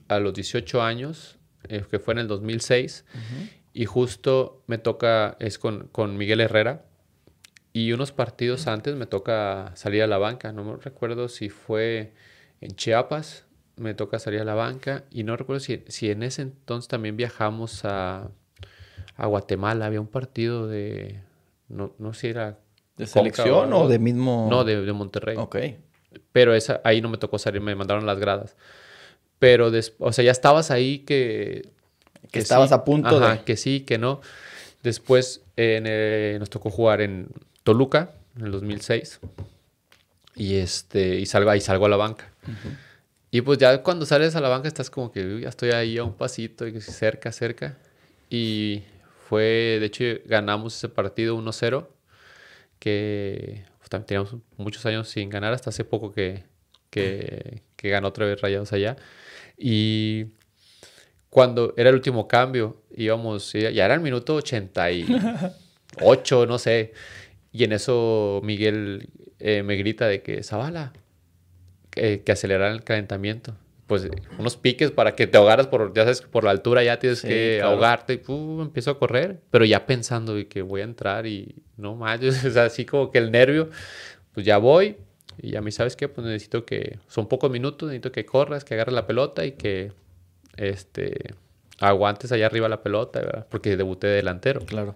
a los 18 años, eh, que fue en el 2006. Y justo me toca, es con, con Miguel Herrera. Y unos partidos antes me toca salir a la banca. No me recuerdo si fue en Chiapas, me toca salir a la banca. Y no recuerdo si, si en ese entonces también viajamos a, a Guatemala. Había un partido de, no, no sé si era... ¿De Conca selección o de mismo...? No, de, de Monterrey. Ok. Pero esa, ahí no me tocó salir, me mandaron las gradas. Pero, des- o sea, ya estabas ahí que... Que estabas a punto Ajá, de- que sí, que no. Después en, eh, nos tocó jugar en Toluca, en el 2006. Y, este, y, salgo, y salgo a la banca. Y pues ya cuando sales a la banca estás como que "Uy, ya estoy ahí a un pasito, y cerca, cerca. Y fue, de hecho, ganamos ese partido 1-0, que pues, también teníamos muchos años sin ganar, hasta hace poco que, que, que ganó otra vez Rayados allá. Y cuando era el último cambio, íbamos, ya era el minuto 88, no sé. Y en eso Miguel eh, me grita de que Zavala, que, que aceleraran el calentamiento. Pues unos piques para que te ahogaras por, ya sabes, por la altura ya tienes Sí, que claro. ahogarte. Y, empiezo a correr, pero ya pensando de que voy a entrar y no manches, o sea, así como que el nervio, pues ya voy, Y a mí, ¿sabes qué? Pues necesito que, son pocos minutos, necesito que corras, que agarres la pelota y que, este, aguantes allá arriba la pelota, ¿verdad? porque debuté de delantero. Claro.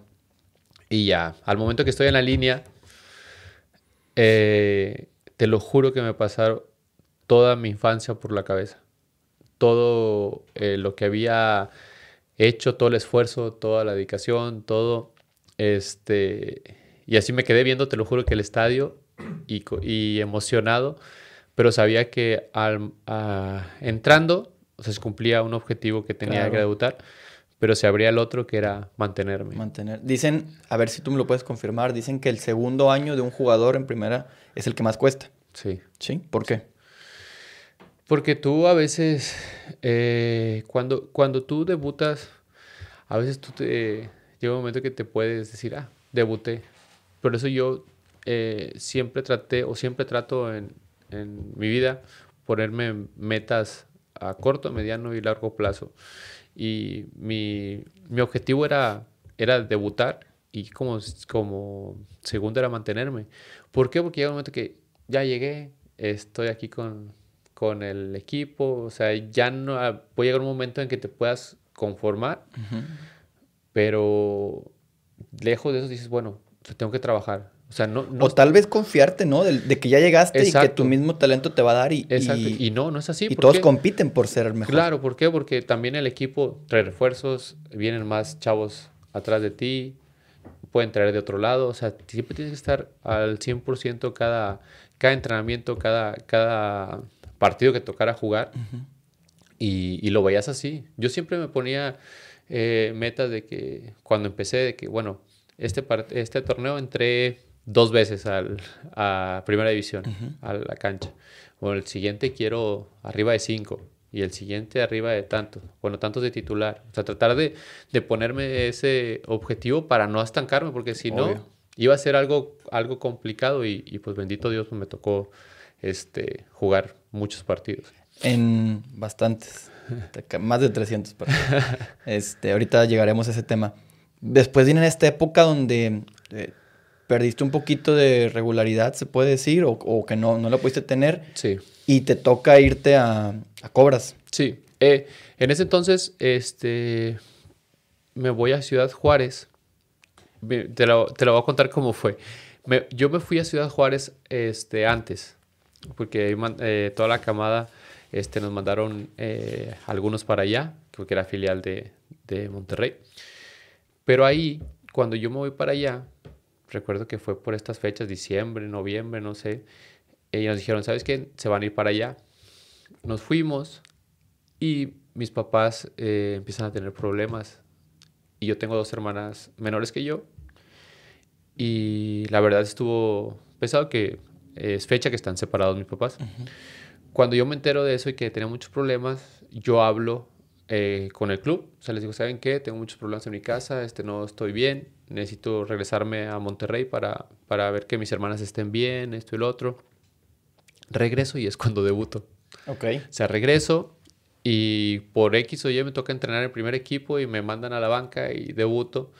Y ya, al momento que estoy en la línea, eh, te lo juro que me pasaron toda mi infancia por la cabeza. Todo eh, lo que había hecho, todo el esfuerzo, toda la dedicación, todo. Este, y así me quedé viendo, te lo juro, que el estadio y, y emocionado, pero sabía que al, entrando o sea, se cumplía un objetivo que tenía que debutar, pero se abría el otro que era mantenerme. Mantener. Dicen, a ver si tú me lo puedes confirmar, dicen que el segundo año de un jugador en primera es el que más cuesta. Sí. ¿Sí? ¿Por qué? Porque tú a veces, eh, cuando, cuando tú debutas, a veces tú te, llega un momento que te puedes decir, ah, debuté. Por eso yo eh, siempre traté o siempre trato en, en mi vida ponerme metas a corto, mediano y largo plazo. Y mi, mi objetivo era, era debutar y como, como segundo era mantenerme. ¿Por qué? Porque llega un momento que ya llegué, estoy aquí con, con el equipo, o sea, ya no puede llegar un momento en que te puedas conformar, pero lejos de eso dices, bueno, tengo que trabajar, o, sea, no, o tal vez confiarte, ¿no? De, que ya llegaste y que tu mismo talento te va a dar y... Y, no, no es así. Y todos compiten por ser el mejor. Claro, ¿por qué? Porque también el equipo trae refuerzos, vienen más chavos atrás de ti, pueden traer de otro lado. O sea, siempre tienes que estar al 100% cada, cada entrenamiento, cada, cada partido que tocara jugar. y, y, lo veías así. Yo siempre me ponía eh, metas de que cuando empecé, de que, bueno, este, este torneo entré dos veces al, a primera división, a la cancha. Bueno, el siguiente quiero arriba de cinco y el siguiente arriba de tantos, bueno, tantos de titular. O sea, tratar de, de ponerme ese objetivo para no estancarme, porque si no, iba a ser algo, algo complicado y, y pues bendito Dios pues, me tocó este, jugar muchos partidos. En bastantes, más de 300 partidos. este, ahorita llegaremos a ese tema. Después viene esta época donde... Eh, perdiste un poquito de regularidad, se puede decir, o, que no, no la pudiste tener. Sí. Y te toca irte a, Cobras. Sí. Eh, en ese entonces, este, me voy a Ciudad Juárez. Te lo, te lo voy a contar cómo fue. yo me fui a Ciudad Juárez este, antes, porque eh, toda la camada este, nos mandaron eh, algunos para allá, porque era filial de, de Monterrey. Pero ahí, cuando yo me voy para allá, recuerdo que fue por estas fechas, diciembre, noviembre, no sé, y nos dijeron, ¿sabes qué? Se van a ir para allá. Nos fuimos y mis papás eh, empiezan a tener problemas. Y yo tengo dos hermanas menores que yo. Y la verdad estuvo pesado que es fecha que están separados mis papás. Cuando yo me entero de eso y que tenía muchos problemas, yo hablo eh, con el club. O sea, les digo, ¿saben qué? Tengo muchos problemas en mi casa, este, no estoy bien, necesito regresarme a Monterrey para, para ver que mis hermanas estén bien, esto y lo otro. Regreso y es cuando debuto. Ok. O sea, regreso y por X o Y me toca entrenar el primer equipo y me mandan a la banca y debuto.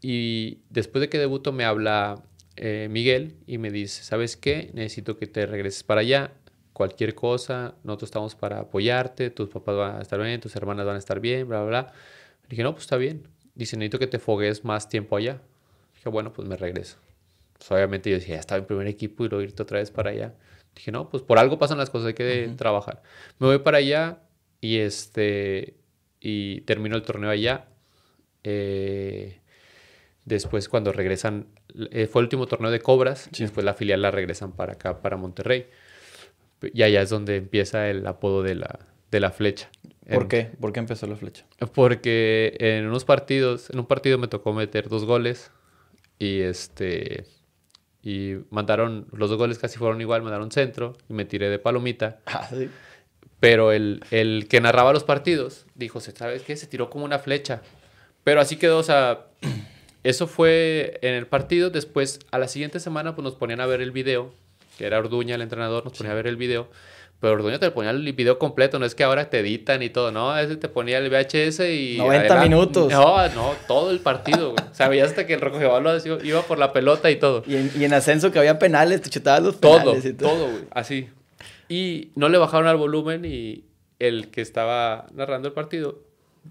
Y después de que debuto me habla eh, Miguel y me dice, ¿sabes qué? Necesito que te regreses para allá cualquier cosa, nosotros estamos para apoyarte, tus papás van a estar bien, tus hermanas van a estar bien, bla, bla, bla. dije, no, pues está bien. Dice, necesito que te fogues más tiempo allá. Dije, bueno, pues me regreso. Pues obviamente yo decía, ya estaba en primer equipo y luego irte otra vez para allá. Dije, no, pues por algo pasan las cosas, hay que trabajar. Me voy para allá y este y termino el torneo allá. Eh, después cuando regresan, eh, fue el último torneo de Cobras, y después la filial la regresan para acá, para Monterrey. Y allá es donde empieza el apodo de la, de la flecha. ¿Por qué? ¿Por qué empezó la flecha? Porque en unos partidos, en un partido me tocó meter dos goles y este y mandaron, los dos goles casi fueron igual, mandaron centro y me tiré de palomita. Ah, ¿sí? Pero el, el, que narraba los partidos dijo, ¿sabes qué? Se tiró como una flecha. Pero así quedó, o sea, eso fue en el partido. Después, a la siguiente semana, pues nos ponían a ver el video que era Orduña el entrenador, nos ponía a ver el video Pero Orduño te ponía el video completo, no es que ahora te editan y todo, no, ese te ponía el VHS y... 90 minutos. No, no, todo el partido, güey. Veías hasta que el Rojo Jeballo iba por la pelota y todo. Y en, y en ascenso que había penales, te chutabas los Todo, penales y todo. todo, güey, así. Y no le bajaron al volumen y el que estaba narrando el partido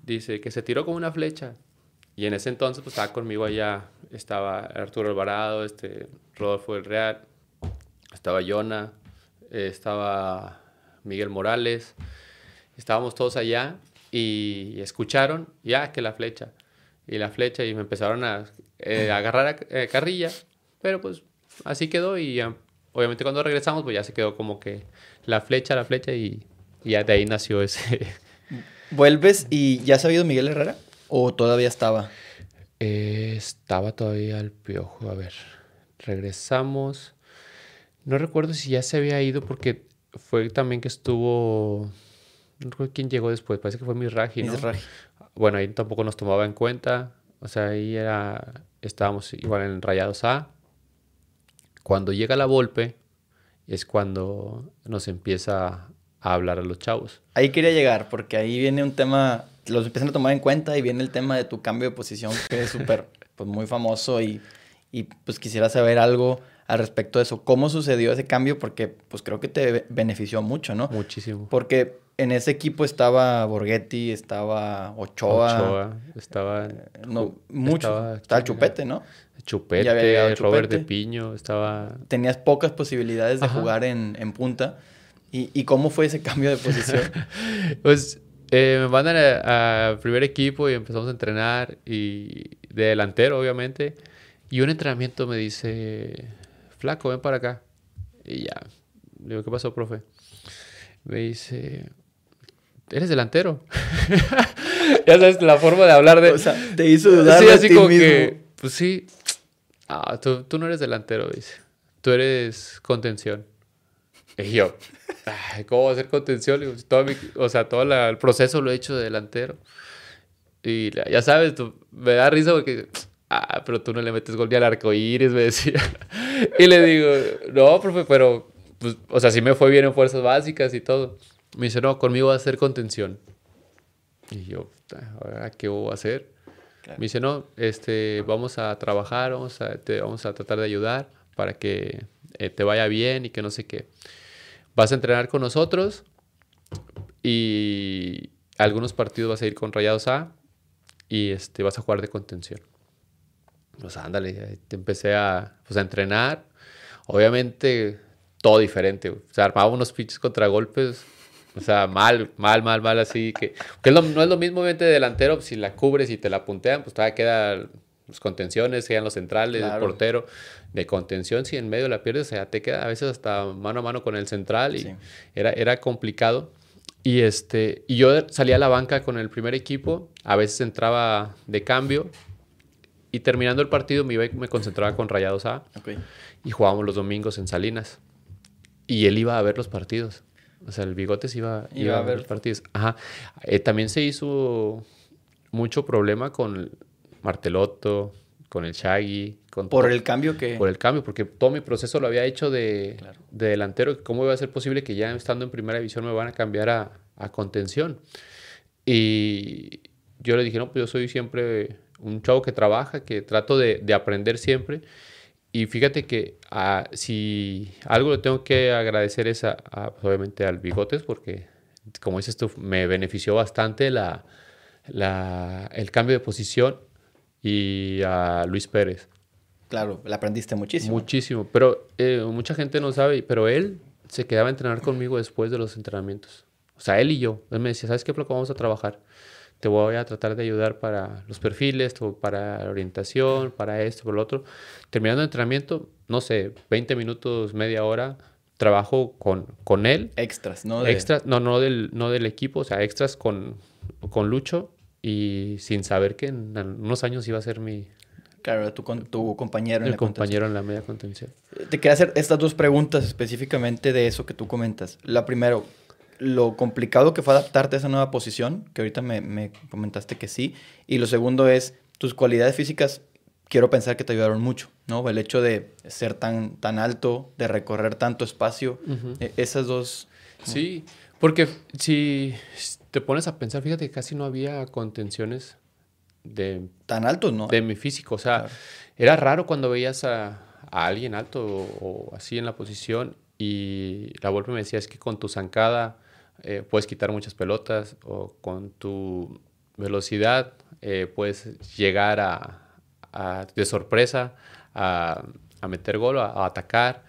dice que se tiró como una flecha. Y en ese entonces, pues estaba conmigo allá, estaba Arturo Alvarado, este, Rodolfo del Real, estaba Yona, estaba Miguel Morales, estábamos todos allá y escucharon ya que la flecha y la flecha y me empezaron a eh, agarrar a eh, carrilla, pero pues así quedó y ya, obviamente cuando regresamos pues ya se quedó como que la flecha, la flecha y, y ya de ahí nació ese... ¿Vuelves y ya ha sabido Miguel Herrera? ¿O todavía estaba? Eh, estaba todavía el piojo. A ver, regresamos. No recuerdo si ya se había ido porque fue también que estuvo. No recuerdo quién llegó después. Parece que fue Misraji, ¿no? Mizrahi. Bueno, ahí tampoco nos tomaba en cuenta. O sea, ahí era. Estábamos igual en Rayados A. Cuando llega la Volpe, es cuando nos empieza a hablar a los chavos. Ahí quería llegar, porque ahí viene un tema, los empiezan a tomar en cuenta y viene el tema de tu cambio de posición, que es súper, pues muy famoso y, y pues quisiera saber algo al respecto de eso. ¿Cómo sucedió ese cambio? Porque pues creo que te be- benefició mucho, ¿no? Muchísimo. Porque en ese equipo estaba Borghetti, estaba Ochoa, Ochoa, estaba. no, mucho. estaba- Estaba Chupete, ¿no? Chupete, Robert Chupete. de Piño, estaba. Tenías pocas posibilidades de Ajá. jugar en, en punta. ¿Y, ¿Y cómo fue ese cambio de posición? Pues eh, me mandan a, a primer equipo y empezamos a entrenar y de delantero, obviamente. Y un entrenamiento me dice, flaco, ven para acá. Y ya, le digo, ¿qué pasó, profe? Me dice, ¿eres delantero? ya sabes, la forma de hablar de... o sea, te hizo dudar sí, de así ti como mismo. que, pues sí, ah, tú, tú no eres delantero, dice. Tú eres contención. Y yo, "Ay, ¿cómo va a ser contención? Le digo, si todo mi- o sea, todo la- el proceso lo he hecho de delantero. Y ya sabes, tú- me da risa porque, ah, pero tú no le metes gol ni al arco iris, me decía. Y le digo, no, profe, pero, pues, o sea, sí me fue bien en fuerzas básicas y todo. Me dice, no, conmigo va a ser contención. Y yo, "Puta, ¿ahora qué voy a hacer? Claro. Me dice, no, este, vamos a trabajar, vamos a, te vamos a tratar de ayudar para que eh, te vaya bien y que no sé qué. Vas a entrenar con nosotros y algunos partidos vas a ir con Rayados A y este, vas a jugar de contención. Pues ándale, te empecé a, pues, a entrenar. Obviamente, todo diferente. güey. O sea, armaba unos pinches contragolpes. O sea, mal, mal, mal, mal, así que... que es lo- no es lo mismo, obviamente, de delantero. pues, Si la cubres y te la puntean, pues todavía quedan los contenciones, quedan los centrales, Claro. el portero. De contención, si en medio la pierdes, o sea, te queda a veces hasta mano a mano con el central y Sí. era, era complicado. Y, este, y yo salía a la banca con el primer equipo, a veces entraba de cambio y terminando el partido me iba y me concentraba con Rayados A y jugábamos los domingos en Salinas. Y él iba a ver los partidos. O sea, el Bigotes iba, iba, a ver los partidos. Ajá. Eh, también se hizo mucho problema con Martelotto, con el Shaggy, con Por todo- el cambio que... por el cambio, porque todo mi proceso lo había hecho de, Claro. de delantero. ¿Cómo iba a ser posible que ya estando en primera división me van a cambiar a, a contención? Y yo le dije, no, pues yo soy siempre un chavo que trabaja, que trato de, de aprender siempre. Y fíjate que ah, si algo le tengo que agradecer es a, a, obviamente al Bigotes, porque como dices tú, me benefició bastante la, la- el cambio de posición y a Luis Pérez. Claro, le aprendiste muchísimo. Muchísimo, pero eh, mucha gente no sabe, pero él se quedaba a entrenar conmigo después de los entrenamientos. O sea, él y yo. Él me decía, ¿sabes qué, Flaco? Vamos a trabajar. Te voy a tratar de ayudar para los perfiles, para la orientación, para esto, por lo otro. Terminando el entrenamiento, no sé, 20 minutos, media hora, trabajo con, con él. Extras, ¿no? De- Extras, no, no del, no del equipo, o sea, extras con, con Lucho y sin saber que en unos años iba a ser mi, Claro, tu, tu compañero. en el la compañero en la media contención. Te quería hacer estas dos preguntas específicamente de eso que tú comentas. La primero, lo complicado que fue adaptarte a esa nueva posición, que ahorita me, me comentaste que sí. Y lo segundo es, tus cualidades físicas, quiero pensar que te ayudaron mucho, ¿no? El hecho de ser tan, tan alto, de recorrer tanto espacio, e- esas dos Sí, porque si te pones a pensar, fíjate que casi no había contenciones de... Tan altos, ¿no? De mi físico, o sea, era raro cuando veías a, alguien alto o, así en la posición y la Volpe me decía, es que con tu zancada eh, puedes quitar muchas pelotas o con tu velocidad eh, puedes llegar a, de sorpresa a, meter gol, a, a atacar,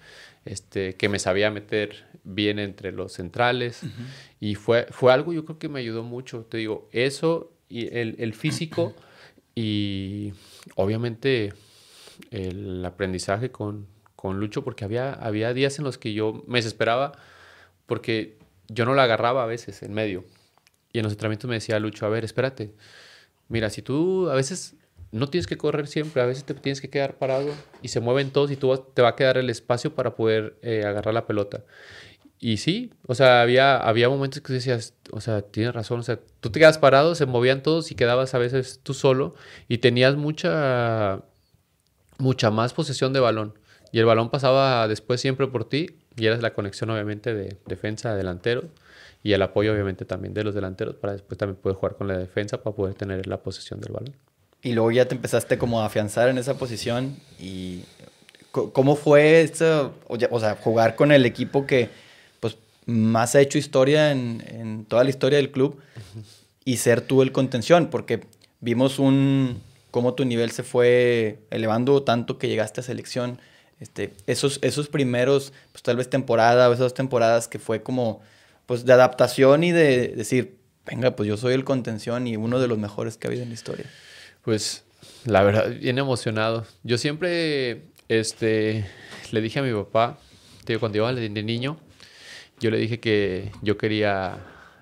este, que me sabía meter bien entre los centrales. Y fue, fue algo yo creo que me ayudó mucho. Te digo, eso y el, físico y obviamente el aprendizaje con, con, Lucho, porque había, había días en los que yo me desesperaba porque yo no la agarraba a veces en medio. Y en los entrenamientos me decía Lucho, a ver, espérate. Mira, si tú a veces no tienes que correr siempre, a veces te tienes que quedar parado y se mueven todos y tú te va a quedar el espacio para poder eh, agarrar la pelota. Y sí, o sea, había, había momentos que decías, o sea, tienes razón, o sea, tú te quedas parado, se movían todos y quedabas a veces tú solo y tenías mucha, mucha más posesión de balón. Y el balón pasaba después siempre por ti y eras la conexión obviamente de defensa, delantero y el apoyo obviamente también de los delanteros para después también poder jugar con la defensa para poder tener la posesión del balón. Y luego ya te empezaste como a afianzar en esa posición y ¿cómo fue esto? O sea, jugar con el equipo que más ha hecho historia en, toda la historia del club y ser tú el contención, porque vimos un cómo tu nivel se fue elevando tanto que llegaste a selección. Este, esos, esos primeros, pues tal vez temporada o esas temporadas que fue como, pues de adaptación y de decir, venga, pues yo soy el contención y uno de los mejores que ha habido en la historia. Pues la verdad, bien emocionado. Yo siempre, este, le dije a mi papá, cuando iba de niño, yo le dije que yo quería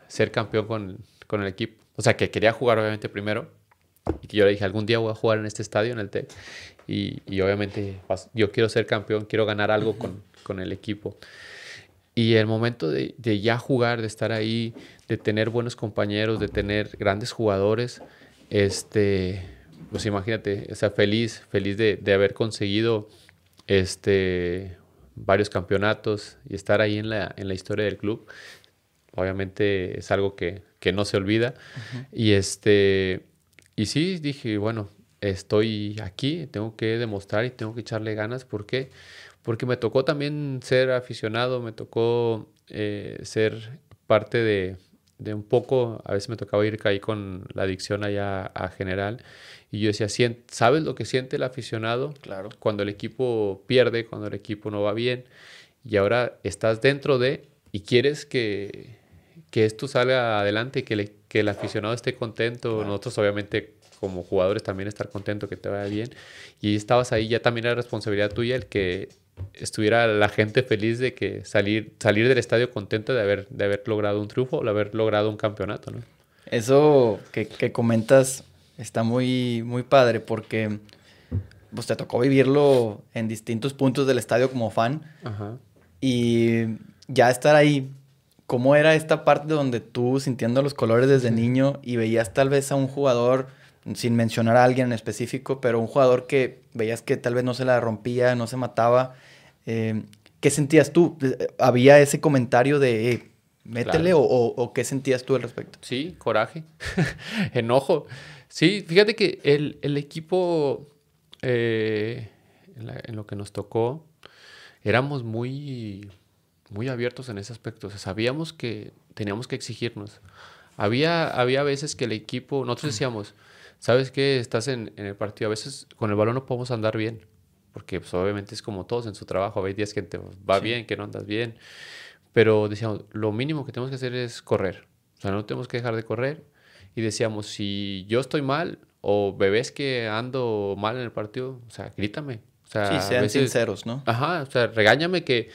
ser campeón con, con, el equipo. O sea, que quería jugar obviamente primero. Y que yo le dije, algún día voy a jugar en este estadio, en el TEC. Y, y obviamente yo quiero ser campeón, quiero ganar algo con, con el equipo. Y el momento de, de, ya jugar, de estar ahí, de tener buenos compañeros, de tener grandes jugadores, este, pues imagínate, o sea, feliz, feliz de, de haber conseguido este, varios campeonatos y estar ahí en la, en la historia del club, obviamente es algo que, que no se olvida. Y este y sí, dije, bueno, estoy aquí, tengo que demostrar y tengo que echarle ganas. ¿Por qué? Porque me tocó también ser aficionado, me tocó eh, ser parte de, de, un poco, a veces me tocaba ir ahí con la adicción allá a general y yo decía, ¿sabes lo que siente el aficionado? Claro. Cuando el equipo pierde, cuando el equipo no va bien. Y ahora estás dentro de y quieres que, que esto salga adelante, que, que el aficionado esté contento. Nosotros obviamente como jugadores también estar contento, que te vaya bien. Y estabas ahí, ya también era responsabilidad tuya el que estuviera la gente feliz de que salir, salir del estadio contento de haber, de haber logrado un triunfo o de haber logrado un campeonato, ¿no? Eso que, que comentas está muy, muy padre porque pues, te tocó vivirlo en distintos puntos del estadio como fan. Y ya estar ahí, ¿cómo era esta parte donde tú sintiendo los colores desde niño y veías tal vez a un jugador, sin mencionar a alguien en específico, pero un jugador que veías que tal vez no se la rompía, no se mataba? Eh, ¿Qué sentías tú? ¿Había ese comentario de, eh, métele o, qué sentías tú al respecto? Sí, coraje, enojo. Sí, fíjate que el, equipo, eh, en, lo que nos tocó, éramos muy, muy abiertos en ese aspecto. sabíamos que teníamos que exigirnos. Había, había veces que el equipo, nosotros decíamos, ¿sabes qué? Estás en, el partido, a veces con el balón no podemos andar bien, porque pues, obviamente es como todos en su trabajo, hay días que te va bien, que no andas bien, pero decíamos, lo mínimo que tenemos que hacer es correr, o sea, no tenemos que dejar de correr y decíamos, si yo estoy mal o bebés que ando mal en el partido, o sea, grítame. O sea, sí, sean sinceros, ¿no? Ajá, o sea, regáñame que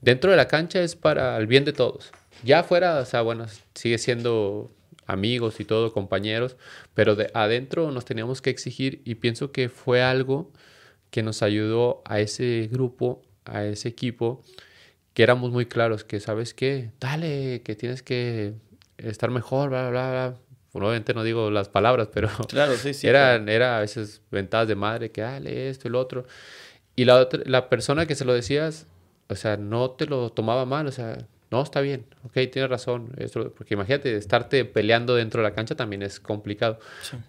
dentro de la cancha es para el bien de todos. Ya afuera, o sea, bueno, sigue siendo amigos y todo, compañeros, pero de adentro nos teníamos que exigir y pienso que fue algo que nos ayudó a ese grupo, a ese equipo, que éramos muy claros, que sabes qué, dale, que tienes que estar mejor, bla, bla, bla, obviamente no digo las palabras, pero claro, sí, sí, eran, era a veces ventadas de madre que dale esto y lo otro. Y la, otra, la persona que se lo decías, o sea, no te lo tomaba mal, o sea, no, está bien, ok, tienes razón. Esto, porque imagínate, estarte peleando dentro de la cancha también es complicado.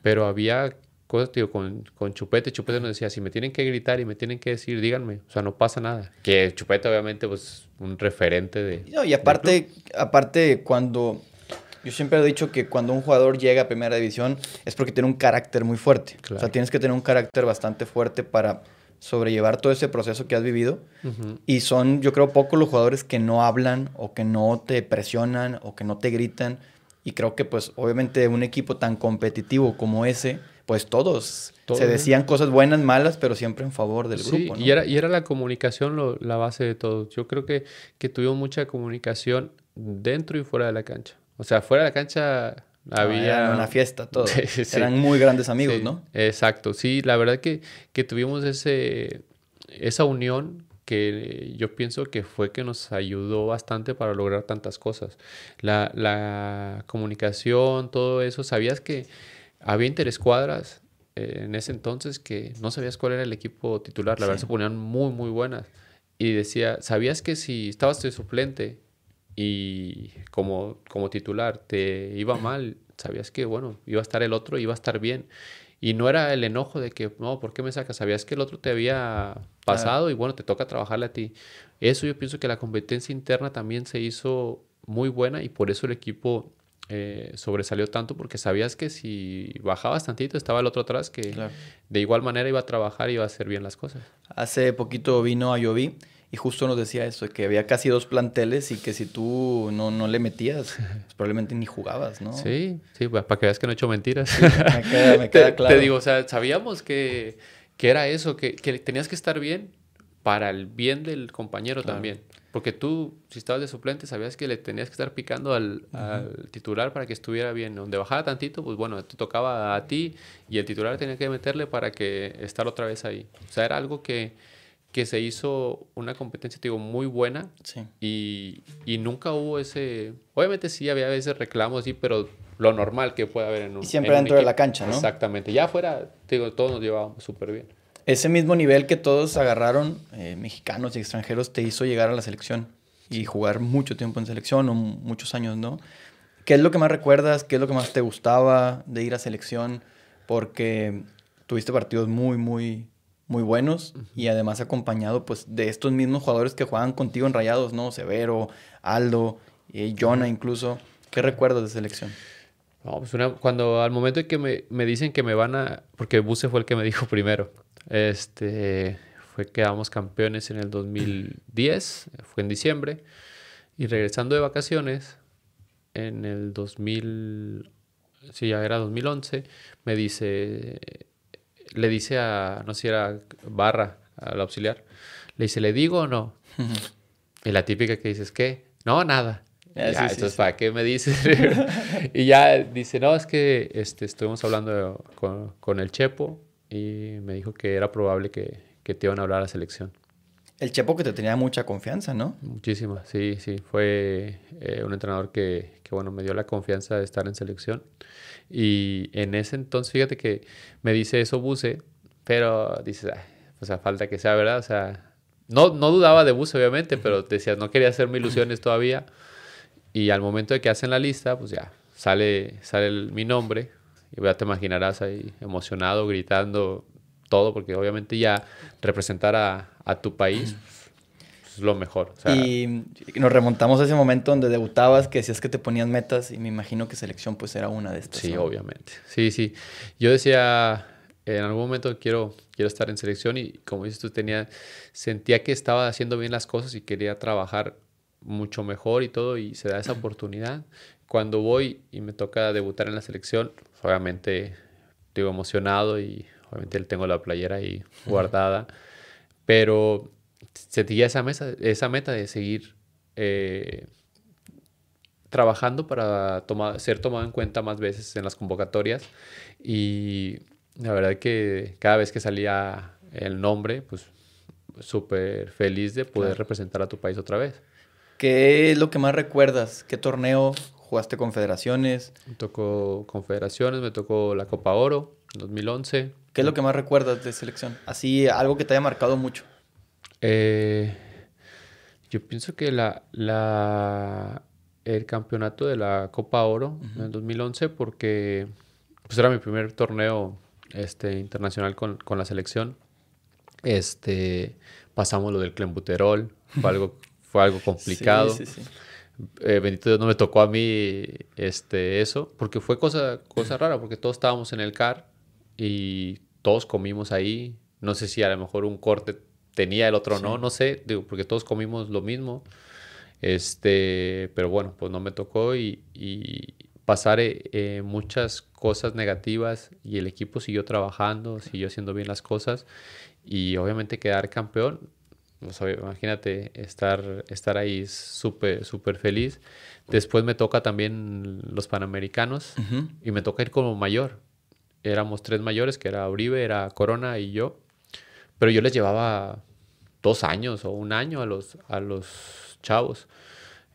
Pero había cosas, tío, con, con Chupete. Chupete nos decía, si me tienen que gritar y me tienen que decir, díganme. O sea, no pasa nada. Que Chupete, obviamente, pues, un referente de... No, y aparte, aparte, cuando... Yo siempre he dicho que cuando un jugador llega a primera división es porque tiene un carácter muy fuerte. O sea, tienes que tener un carácter bastante fuerte para sobrellevar todo ese proceso que has vivido. Y son, yo creo, pocos los jugadores que no hablan o que no te presionan o que no te gritan. Y creo que, pues, obviamente, un equipo tan competitivo como ese, pues todos se decían cosas buenas, malas, pero siempre en favor del grupo. ¿no? Y, era, y era la comunicación la base de todo. Yo creo que, que tuvimos mucha comunicación dentro y fuera de la cancha. O sea, fuera de la cancha había... una fiesta, todo. Eran muy grandes amigos, ¿no? Exacto, sí, la verdad que, que tuvimos ese, esa unión que yo pienso que fue que nos ayudó bastante para lograr tantas cosas. La, la comunicación, todo eso, sabías que había interescuadras eh, en ese entonces que no sabías cuál era el equipo titular. La verdad se ponían muy, muy buenas. Y decía, ¿sabías que si estabas de suplente y como, como titular te iba mal, sabías que, bueno, iba a estar el otro, iba a estar bien? Y no era el enojo de que, no, ¿por qué me sacas? Sabías que el otro te había pasado y bueno, te toca trabajarle a ti. Eso yo pienso que la competencia interna también se hizo muy buena y por eso el equipo eh, sobresalió tanto porque sabías que si bajabas tantito estaba el otro atrás que de igual manera iba a trabajar y iba a hacer bien las cosas. Hace poquito vino a y justo nos decía eso, que había casi dos planteles y que si tú no, no le metías, pues probablemente ni jugabas, ¿no? Sí, sí, para que veas que no he hecho mentiras. me queda, claro. Te, digo, o sea, sabíamos que, que era eso, que, que, tenías que estar bien para el bien del compañero también. Porque tú, si estabas de suplente, sabías que le tenías que estar picando al, titular para que estuviera bien. Donde bajara tantito, pues bueno, te tocaba a ti y el titular tenía que meterle para que estar otra vez ahí. O sea, era algo que, que se hizo una competencia, digo, muy buena. Sí. Y, y, nunca hubo ese... Obviamente sí había veces reclamos, sí, pero lo normal que puede haber en un... Y siempre dentro de la cancha, ¿no? Exactamente. Ya afuera, digo, todos nos llevábamos súper bien ese mismo nivel que todos agarraron, eh, mexicanos y extranjeros, te hizo llegar a la selección y jugar mucho tiempo en selección o muchos años, ¿no? ¿Qué es lo que más recuerdas? ¿Qué es lo que más te gustaba de ir a selección? Porque tuviste partidos muy, muy, muy buenos y además acompañado pues de estos mismos jugadores que jugaban contigo en Rayados, ¿no? Severo, Aldo, eh, Jonah incluso. ¿Qué recuerdas de selección? pues cuando al momento de que me, me, dicen que me van a... Porque Buse fue el que me dijo primero. Este, fue quedamos campeones en el 2010, fue en diciembre. Y regresando de vacaciones, en el 2000, sí, ya era 2011, me dice, le dice a, no sé si era Barra, al auxiliar, le dice, ¿le digo o no? y la típica que dices, ¿qué? No, nada. Ah, ya, entonces, ¿para qué me dices? y ya dice, no, es que este, estuvimos hablando con, con el Chepo y me dijo que era probable que, que te iban a hablar a la selección. El Chepo que te tenía mucha confianza, ¿no? Muchísima, sí, sí. Fue eh, un entrenador que, que, bueno, me dio la confianza de estar en selección. Y en ese entonces, fíjate que me dice eso Buse, pero dices, o sea, falta que sea verdad. O sea, no, no dudaba de Buse, obviamente, pero decías, no quería hacerme ilusiones todavía. Y al momento de que hacen la lista, pues ya, sale, sale mi nombre y ya te imaginarás ahí emocionado, gritando todo, porque obviamente ya representar a, a tu país es lo mejor. y nos remontamos a ese momento donde debutabas, que decías que te ponían metas, y me imagino que selección pues era una de estas. Sí, obviamente. Sí, sí. Yo decía, en algún momento quiero, quiero estar en selección y como dices tú, tenía, sentía que estaba haciendo bien las cosas y quería trabajar mucho mejor y todo, y se da esa oportunidad. Cuando voy y me toca debutar en la selección, obviamente digo emocionado y obviamente tengo la playera ahí guardada, pero sentía esa, mesa, esa meta de seguir eh, trabajando para ser tomado en cuenta más veces en las convocatorias y la verdad que cada vez que salía el nombre, pues súper feliz de poder representar a tu país otra vez. ¿Qué es lo que más recuerdas? ¿Qué torneo ¿Jugaste confederaciones? Me tocó confederaciones, me tocó la Copa Oro en 2011. ¿Qué es lo que más recuerdas de selección? Así, algo que te haya marcado mucho. Eh, Yo pienso que la, la, el campeonato de la Copa Oro en el 2011, porque pues era mi primer torneo este, internacional con, con la selección. Este, pasamos lo del clembuterol, fue algo, fue algo complicado. Sí, sí, sí. Eh, bendito Dios no me tocó a mí este, eso, porque fue cosa, cosa rara, porque todos estábamos en el car y todos comimos ahí. No sé si a lo mejor un corte tenía el otro no, no sé, digo, porque todos comimos lo mismo. Este, pero bueno, pues no me tocó y, y pasar eh, muchas cosas negativas y el equipo siguió trabajando, siguió haciendo bien las cosas y obviamente quedar campeón imagínate estar, estar ahí súper, súper feliz. Después me toca también los Panamericanos y me toca ir como mayor. Éramos tres mayores, que era Uribe, era Corona y yo. Pero yo les llevaba dos años o un año a los, a los chavos.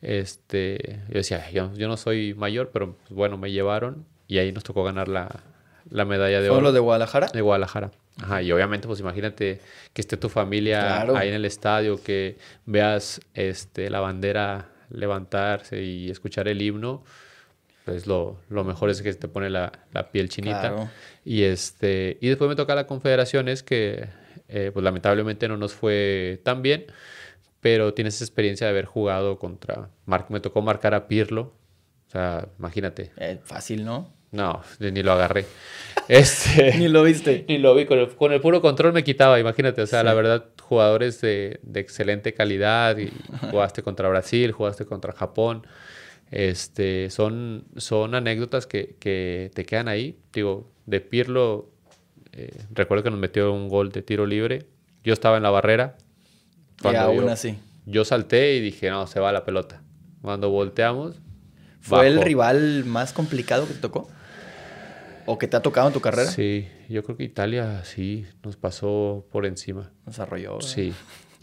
Este, yo decía, yo, no soy mayor, pero pues, bueno, me llevaron y ahí nos tocó ganar la, la medalla de oro. ¿Fue lo de Guadalajara? De Guadalajara. Ajá, y obviamente, pues imagínate que esté tu familia ahí en el estadio, que veas este, la bandera levantarse y escuchar el himno, pues lo, lo mejor es que te pone la, la piel chinita. Y, este, y después me toca la Confederaciones, que eh, pues lamentablemente no nos fue tan bien, pero tienes esa experiencia de haber jugado contra... me tocó marcar a Pirlo, o sea, imagínate. Eh, fácil, ¿no? No, ni lo agarré. Este, ni lo viste. Ni lo vi. Con el, con el, puro control me quitaba, imagínate. O sea, la verdad, jugadores de, de, excelente calidad. Y jugaste contra Brasil, jugaste contra Japón. Este, son, son anécdotas que, que te quedan ahí. Digo, de Pirlo, eh, recuerdo que nos metió un gol de tiro libre. Yo estaba en la barrera. Y aún así. Yo salté y dije, no, se va la pelota. Cuando volteamos. ¿Fue el rival más complicado que te tocó? ¿O que te ha tocado en tu carrera? Sí, yo creo que Italia sí nos pasó por encima. Nos arrolló. Sí,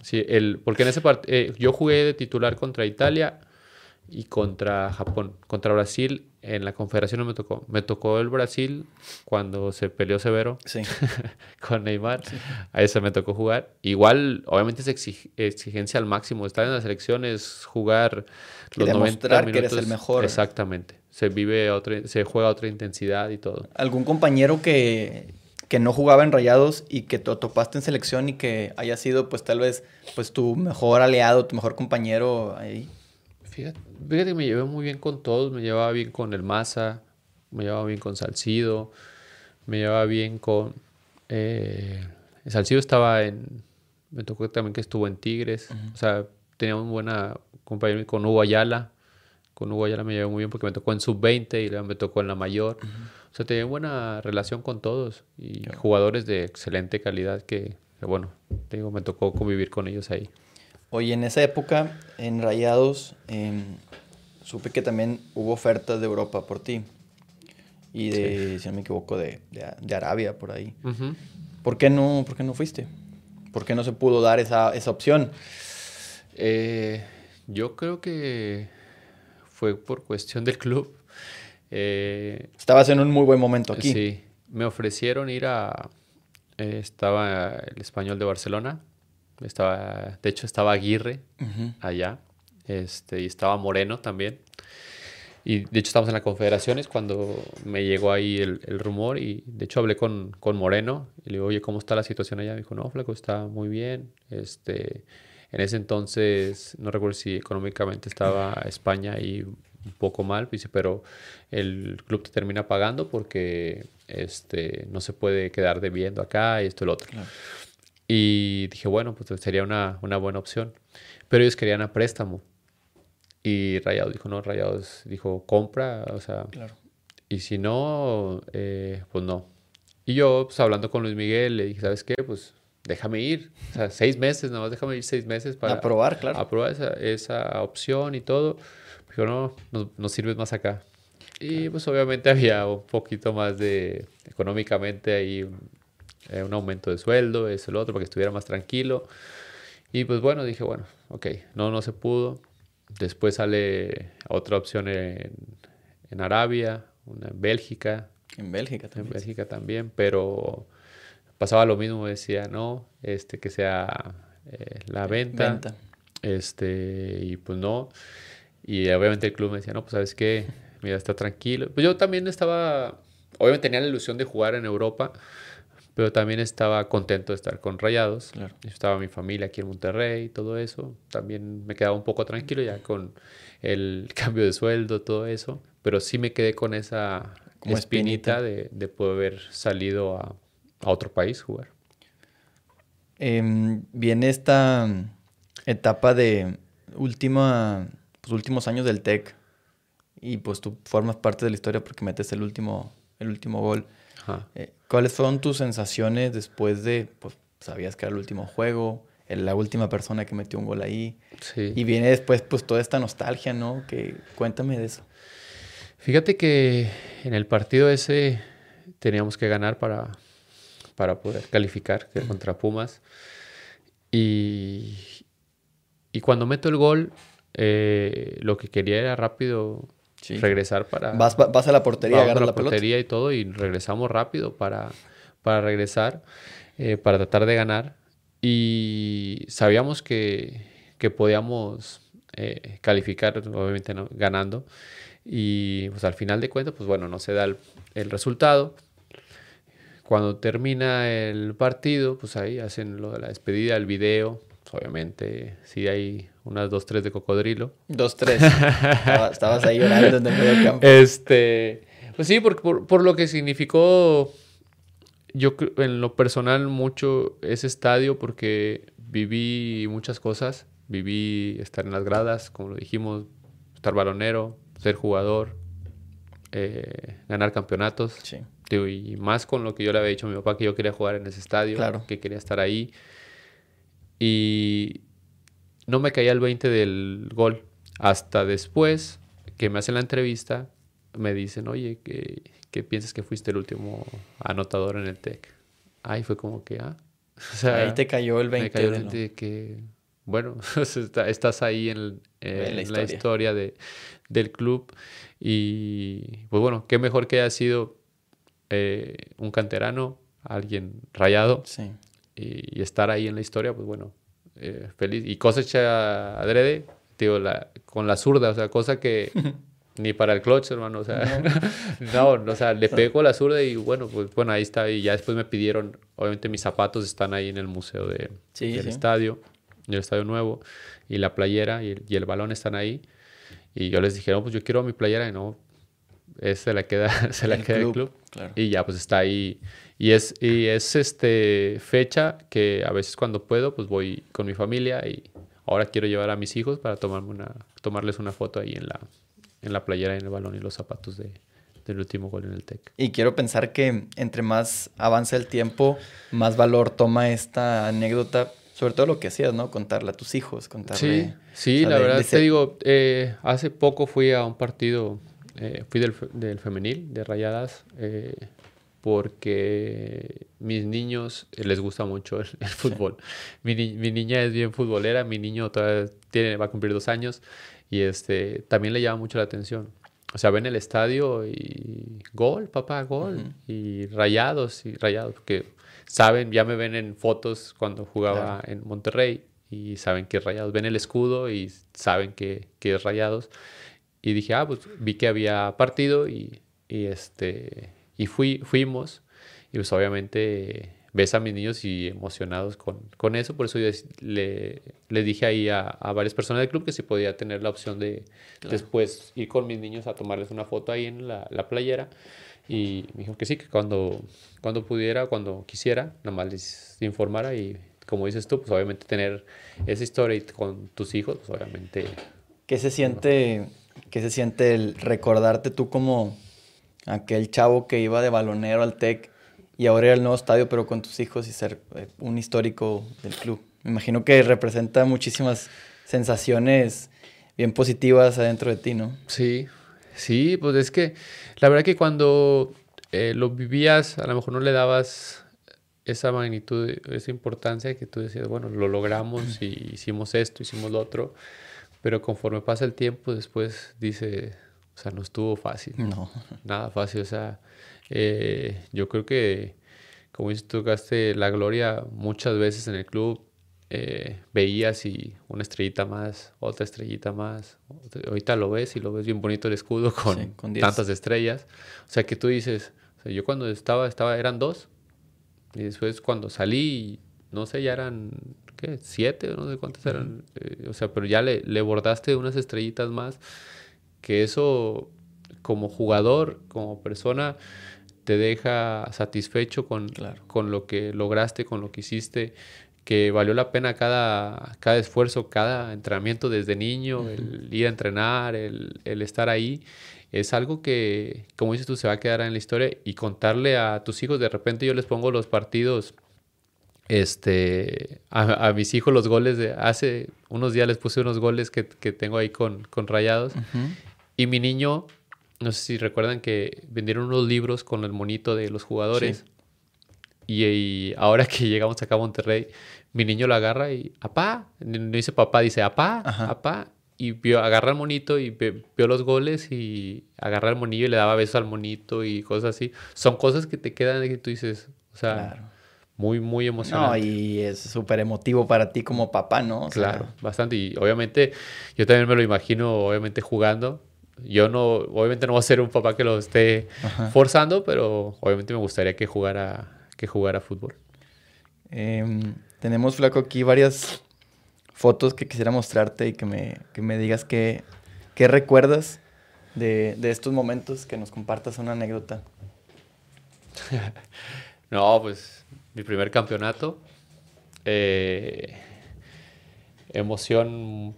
sí el, porque en ese partido eh, yo jugué de titular contra Italia y contra Japón. Contra Brasil en la confederación no me tocó. Me tocó el Brasil cuando se peleó Severo sí. con Neymar. A ese me tocó jugar. Igual, obviamente es exigencia al máximo. Estar en las elecciones, jugar los y demostrar 90 minutos. que eres el mejor. Exactamente. Se vive otra, se juega otra intensidad y todo. ¿Algún compañero que, que no jugaba en Rayados y que te topaste en selección y que haya sido pues tal vez pues tu mejor aliado, tu mejor compañero ahí? Fíjate, que me llevé muy bien con todos, me llevaba bien con el Maza, me llevaba bien con Salcido, me llevaba bien con... Eh, Salcido estaba en... Me tocó también que estuvo en Tigres, o sea, tenía una buena compañía con Hugo Ayala, con Hugo Ayala me llevé muy bien porque me tocó en sub-20 y luego me tocó en la mayor. O sea, tenía buena relación con todos y jugadores de excelente calidad que, que, bueno, te digo, me tocó convivir con ellos ahí. Oye, en esa época, en Rayados, em, supe que también hubo ofertas de Europa por ti. Y de, si no me equivoco, de, de, Arabia, por ahí. ¿Por, qué no, ¿Por qué no fuiste? ¿Por qué no se pudo dar esa, esa opción? Eh, yo creo que fue por cuestión del club. Eh, Estabas en un muy buen momento aquí. Sí, me ofrecieron ir a... Eh, estaba el español de Barcelona estaba, de hecho, estaba Aguirre allá. Este, y estaba Moreno también. Y de hecho estamos en las confederaciones cuando me llegó ahí el, rumor y de hecho hablé con, con, Moreno y le digo, oye, ¿cómo está la situación allá? Me dijo, no, Flaco, está muy bien. Este, en ese entonces, no recuerdo si económicamente estaba España ahí un poco mal, dice, pero el club te termina pagando porque este, no se puede quedar debiendo acá y esto y lo otro. Y dije, bueno, pues sería una, una buena opción. Pero ellos querían a préstamo. Y Rayados dijo, no, Rayados dijo, compra, o sea. Claro. Y si no, eh, pues no. Y yo, pues hablando con Luis Miguel, le dije, ¿sabes qué? Pues déjame ir. O sea, seis meses, nada más déjame ir seis meses para... Aprobar, claro. Aprobar esa, esa opción y todo. Dijo, no, nos, nos sirves más acá. Y pues obviamente había un poquito más de, económicamente ahí, eh, un aumento de sueldo, eso, lo otro, para que estuviera más tranquilo. Y pues bueno, dije, bueno, ok, no, no se pudo. Después sale otra opción en, en Arabia, una en Bélgica. En Bélgica también. En Bélgica también, pero pasaba lo mismo, decía, no, este, que sea eh, la venta. Este, y pues no. Y obviamente el club me decía, no, pues sabes qué, mira, está tranquilo. Pues yo también estaba, obviamente tenía la ilusión de jugar en Europa, pero también estaba contento de estar con Rayados. Claro. Estaba mi familia aquí en Monterrey y todo eso. También me quedaba un poco tranquilo ya con el cambio de sueldo, todo eso. Pero sí me quedé con esa Como espinita, espinita. de, de poder haber salido a, a otro país jugar. Em, viene esta etapa de última, pues, últimos años del TEC y pues tú formas parte de la historia porque metes el último, el último gol. Ajá. Eh, ¿Cuáles fueron tus sensaciones después de, pues sabías que era el último juego, la última persona que metió un gol ahí? Sí. Y viene después pues toda esta nostalgia, ¿no? Que cuéntame de eso. Fíjate que en el partido ese teníamos que ganar para, para poder calificar que contra Pumas. Y, y cuando meto el gol, eh, lo que quería era rápido Sí. regresar para... Vas, va- vas a la portería, agarras la la pelota. portería y todo y regresamos rápido para, para regresar, eh, para tratar de ganar. Y sabíamos que, que podíamos eh, calificar, obviamente ¿no? ganando. Y pues al final de cuentas, pues bueno, no se da el, el resultado. Cuando termina el partido, pues ahí hacen lo de la despedida, el video. Obviamente, sí hay unas dos, tres de cocodrilo. Dos, tres. Estaba- estabas ahí llorando en el medio campo. Este, pues sí, por, por, por lo que significó, yo en lo personal mucho ese estadio, porque viví muchas cosas. Viví estar en las gradas, como lo dijimos, estar balonero, ser jugador, eh, ganar campeonatos. Sí. Y más con lo que yo le había dicho a mi papá que yo quería jugar en ese estadio, Claro. que quería estar ahí. Y no me caía el 20 del gol. Hasta después que me hacen la entrevista, me dicen, oye, ¿qué, qué piensas que fuiste el último anotador en el TEC? Ahí fue como que, ah. O sea, Ahí te cayó el 20. me cayó el de 20 lo- de que, bueno, estás ahí en, En la historia de, del club. Y pues bueno, qué mejor que haya sido eh, un canterano, alguien rayado, Sí. Y, y estar ahí en la historia, pues bueno, eh, feliz. Y cosecha adrede, digo, la, con la zurda, o sea, cosa que ni para el clutch, hermano, o sea, no, o sea, le pego la zurda y bueno, pues bueno, ahí está. Y ya después me pidieron, obviamente mis zapatos están ahí en el museo de, Sí, del sí. estadio, del estadio nuevo, y la playera y el, y el balón están ahí. Y yo les dije, no, pues yo quiero mi playera y no, se la queda, se la El queda el club, club. claro. Y ya pues está ahí. Y es, y es este fecha que a veces cuando puedo, pues voy con mi familia y ahora quiero llevar a mis hijos para tomarme una, tomarles una foto ahí en la, en la playera, en el balón y los zapatos de, del último gol en el TEC. Y quiero pensar que entre más avanza el tiempo, más valor toma esta anécdota, sobre todo lo que hacías, ¿no? Contarle a tus hijos, contarle... Sí, sí, la verdad te digo, eh, hace poco fui a un partido, eh, fui del, del femenil, de Rayadas, eh, porque mis niños eh, les gusta mucho el, el fútbol. Mi, ni- mi niña es bien futbolera, mi niño todavía tiene, va a cumplir dos años y este, también le llama mucho la atención. O sea, ven el estadio y gol, papá, gol. Ujú. Y rayados, y rayados, porque saben, ya me ven en fotos cuando jugaba en Monterrey y saben que es rayados. Ven el escudo y saben que, que es rayados. Y dije, ah, pues vi que había partido y, y este, y fui, fuimos. Y pues obviamente ves a mis niños y emocionados con, con eso. Por eso yo le, le dije ahí a, a varias personas del club que si podía tener la opción de Claro. después ir con mis niños a tomarles una foto ahí en la, la playera. Y me dijo que sí, que cuando, cuando pudiera, cuando quisiera, nada más les informara. Y como dices tú, pues obviamente tener esa historia con tus hijos, pues obviamente ¿Qué se siente, qué se siente el recordarte tú como aquel chavo que iba de balonero al TEC y ahora ir al nuevo estadio pero con tus hijos y ser eh, un histórico del club? Me imagino que representa muchísimas sensaciones bien positivas adentro de ti, ¿no? Sí, sí, pues es que la verdad que cuando eh, lo vivías, a lo mejor no le dabas esa magnitud, esa importancia que tú decías, bueno, lo logramos y hicimos esto, hicimos lo otro, pero conforme pasa el tiempo, después dice, o sea, no estuvo fácil, No. nada fácil, o sea, eh, yo creo que, como dices tú, gaste la gloria muchas veces en el club, eh, veías y una estrellita más, otra estrellita más. Ahorita lo ves y lo ves bien bonito el escudo con, tantas estrellas. O sea que tú dices, yo cuando estaba, estaba, eran dos. Y después cuando salí, no sé, ya eran, ¿qué? Siete, no sé cuántas eran. Eh, o sea, pero ya le, le bordaste unas estrellitas más. Que eso, como jugador, como persona, te deja satisfecho con, con lo que lograste, con lo que hiciste, que valió la pena cada, cada esfuerzo, cada entrenamiento desde niño, el ir a entrenar, el, el, estar ahí, es algo que, como dices tú, se va a quedar en la historia y contarle a tus hijos, de repente yo les pongo los partidos, este, a, mis hijos los goles de hace unos días les puse unos goles que, que tengo ahí con, con rayados y mi niño no sé si recuerdan que vendieron unos libros con el monito de los jugadores. Y, ahora que llegamos acá a Monterrey, mi niño lo agarra y, apá, no dice papá, dice apá, apá. Y vio, agarra el monito y vio los goles y agarra el monillo y le daba besos al monito y cosas así. Son cosas que te quedan y tú dices, o sea, muy, muy emocionante. No, y es súper emotivo para ti como papá, ¿no? claro, bastante. Y obviamente, yo también me lo imagino, obviamente, jugando yo no, obviamente no voy a ser un papá que lo esté forzando, pero obviamente me gustaría que jugara, que jugara fútbol. Em, tenemos, Flaco, aquí varias fotos que quisiera mostrarte y que me, que me digas qué, qué recuerdas de, de, estos momentos, que nos compartas una anécdota. no, pues mi primer campeonato. Eh, emoción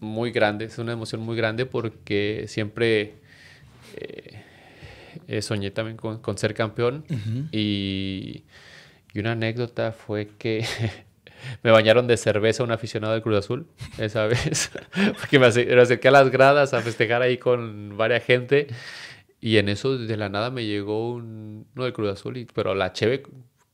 muy grande, es una emoción muy grande porque siempre eh, eh, soñé también con, ser campeón. Y, una anécdota fue que me bañaron de cerveza un aficionado del Cruz Azul esa vez, porque me, acerqué a las gradas a festejar ahí con varias gente y en eso de la nada me llegó un, uno del Cruz Azul, y, pero la cheve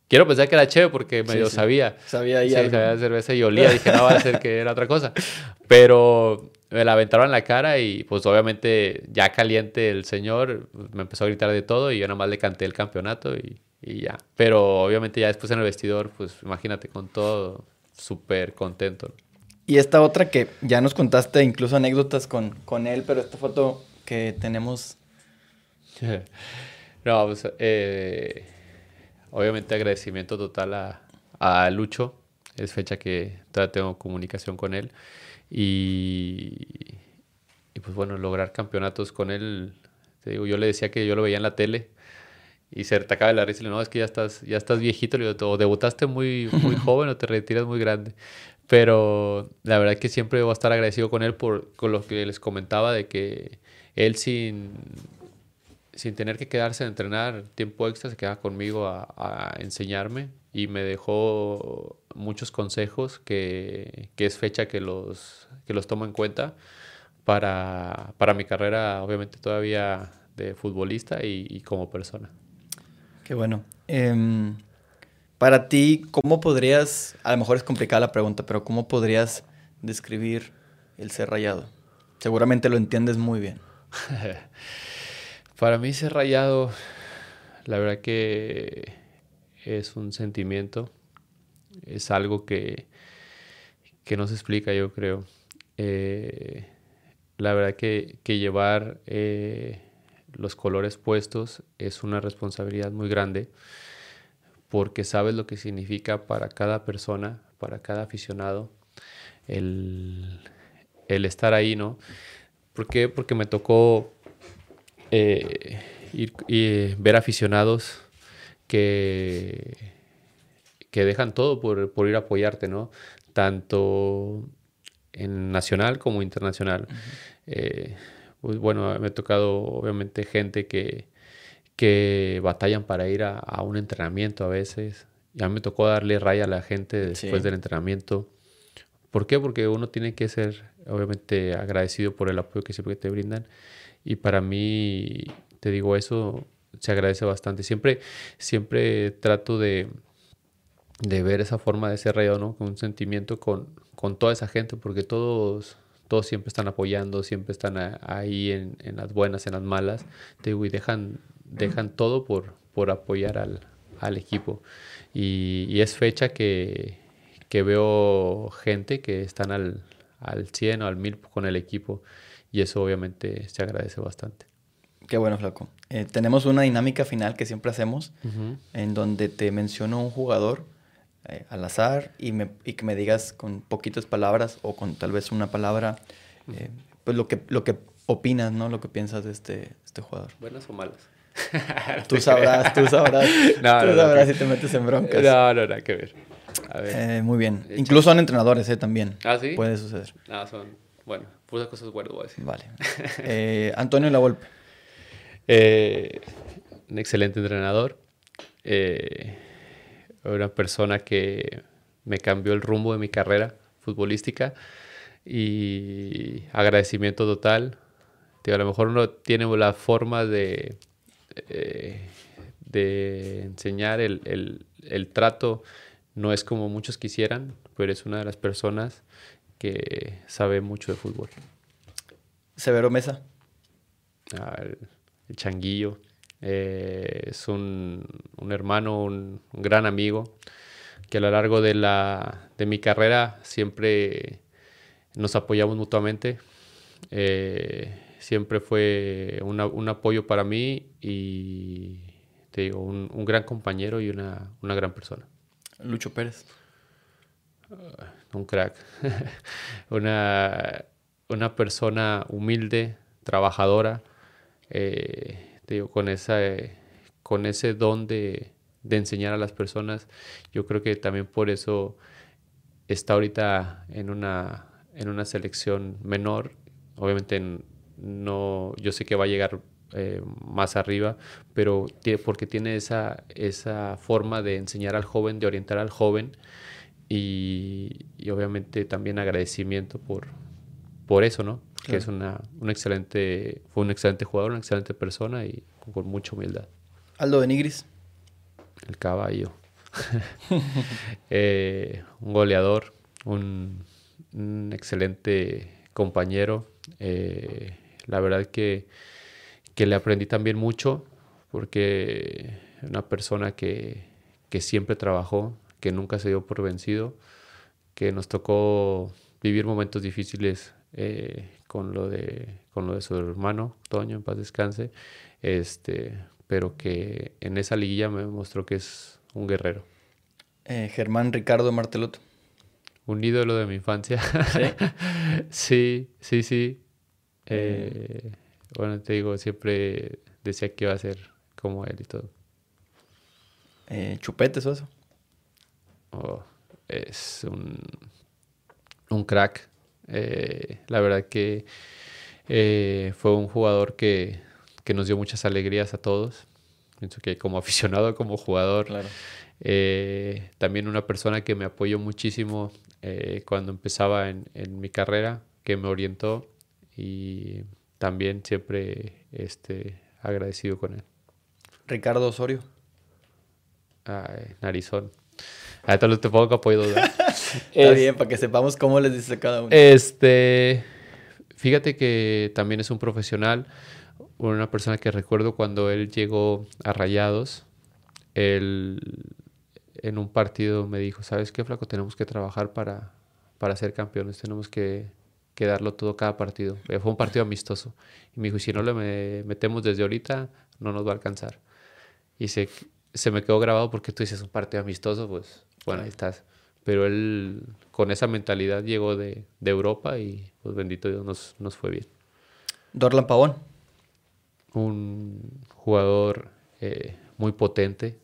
Quiero pensar que era chévere porque medio sabía. Sabía ahí sí, sabía cerveza y olía. Dije, no, va a ser que era otra cosa. Pero me la aventaron en la cara y pues obviamente ya caliente el señor me empezó a gritar de todo y yo nada más le canté el campeonato y, y ya. Pero obviamente ya después en el vestidor, pues imagínate con todo súper contento. Y esta otra que ya nos contaste incluso anécdotas con, con él, pero esta foto que tenemos... no, pues... Eh obviamente agradecimiento total a, a, Lucho. Es fecha que todavía tengo comunicación con él. Y, y pues bueno, lograr campeonatos con él. Te digo, yo le decía que yo lo veía en la tele y se atacaba la risa y le no, es que ya estás, ya estás viejito, le o debutaste muy, muy joven o te retiras muy grande. Pero la verdad es que siempre voy a estar agradecido con él por con lo que les comentaba de que él sin, sin tener que quedarse a entrenar tiempo extra, se quedaba conmigo a, enseñarme y me dejó muchos consejos que, es fecha que los, que los tomo en cuenta para, mi carrera, obviamente todavía de futbolista y, como persona. Qué bueno. Em, para ti, ¿cómo podrías, a lo mejor es complicada la pregunta, pero ¿cómo podrías describir el ser rayado? Seguramente lo entiendes muy bien. Para mí ser rayado, la verdad que es un sentimiento, es algo que, que no se explica, yo creo. Eh, la verdad que, llevar eh, los colores puestos es una responsabilidad muy grande porque sabes lo que significa para cada persona, para cada aficionado, el, el estar ahí, ¿no? ¿Por qué? Porque me tocó eh, ir, y ver aficionados que, que dejan todo por, por, ir a apoyarte, ¿no? Tanto en nacional como internacional. Eh, pues bueno, me ha tocado obviamente gente que, que batallan para ir a, un entrenamiento a veces. Ya me tocó darle raya a la gente después del entrenamiento. ¿Por qué? Porque uno tiene que ser obviamente agradecido por el apoyo que siempre te brindan. Y para mí, te digo, eso se agradece bastante. Siempre, siempre trato de, de ver esa forma de ser rayado, ¿no? Con un sentimiento con, con toda esa gente, porque todos, todos siempre están apoyando, siempre están ahí en, en, las buenas, en las malas. Te digo, y dejan, dejan todo por, por apoyar al, al equipo. Y, y, es fecha que, que veo gente que están al, al 100 o al 1000 con el equipo y eso obviamente se agradece bastante. Qué bueno, Flaco. Eh, tenemos una dinámica final que siempre hacemos en donde te menciono un jugador eh, al azar y, me, y, que me digas con poquitas palabras o con tal vez una palabra, eh, pues lo que, lo que opinas, ¿no? Lo que piensas de este, este jugador. ¿Buenas o malas? tú sabrás, tú sabrás. no, tú sabrás si te metes en broncas. No, no, nada que ver. Eh, muy bien. Incluso son entrenadores, ¿eh? También. Ah, sí. Puede suceder. No, son. Bueno, puras cosas buenas, voy a decir. Vale. Eh, Antonio Lavolpe. Eh, un excelente entrenador. Eh, una persona que me cambió el rumbo de mi carrera futbolística. Y agradecimiento total. a lo mejor uno tiene la forma de, de enseñar el, el, el trato no es como muchos quisieran, pero es una de las personas que sabe mucho de fútbol. Severo Mesa. Ah, el, Changuillo. Eh, es un, hermano, un, gran amigo, que a lo largo de, la, de mi carrera siempre nos apoyamos mutuamente. Eh, siempre fue un apoyo para mí y te digo, un, un gran compañero y una, una gran persona. Lucho Pérez. Un crack. una, una persona humilde, trabajadora, eh, digo, con, esa, con ese don de, enseñar a las personas. Yo creo que también por eso está ahorita en una, en una selección menor. Obviamente no, yo sé que va a llegar eh, más arriba, pero porque tiene esa, esa forma de enseñar al joven, de orientar al joven y, obviamente también agradecimiento por, por eso, ¿no? Que es una, un excelente, fue un excelente jugador, una excelente persona y con mucha humildad. Aldo Benigris. El caballo. Eh, un goleador, un, excelente compañero. Eh, la verdad que que le aprendí también mucho, porque una persona que, que siempre trabajó, que nunca se dio por vencido, que nos tocó vivir momentos difíciles eh, con, lo de, con lo de su hermano, Toño, en paz descanse, este, pero que en esa liguilla me mostró que es un guerrero. Eh, Germán Ricardo Martelot. Un ídolo de mi infancia. Sí, sí, sí. sí. Eh, bueno, te digo, siempre decía que iba a ser como él y todo. Eh, ¿Chupetes o eso? Oh, es un, un crack. Eh, la verdad que eh, fue un jugador que, que, nos dio muchas alegrías a todos. Pienso que como aficionado, como jugador. Eh, también una persona que me apoyó muchísimo cuando empezaba en, en mi carrera, que me orientó y también siempre este, agradecido con él. Ricardo Osorio. Ay, narizón. Ahorita te pongo apoyo. Está bien, para que sepamos cómo les dice cada uno. Este, fíjate que también es un profesional, una persona que recuerdo cuando él llegó a Rayados, él en un partido me dijo, ¿sabes qué, flaco? Tenemos que trabajar para, para ser campeones, tenemos que que darlo todo cada partido. Eh, fue un partido amistoso. Y me dijo, si no le metemos desde ahorita, no nos va a alcanzar. Y se, se me quedó grabado porque tú dices un partido amistoso, pues bueno, ahí estás. Pero él con esa mentalidad llegó de, de Europa y pues bendito Dios nos, nos fue bien. Dorlan Pavón. Un jugador eh, muy potente.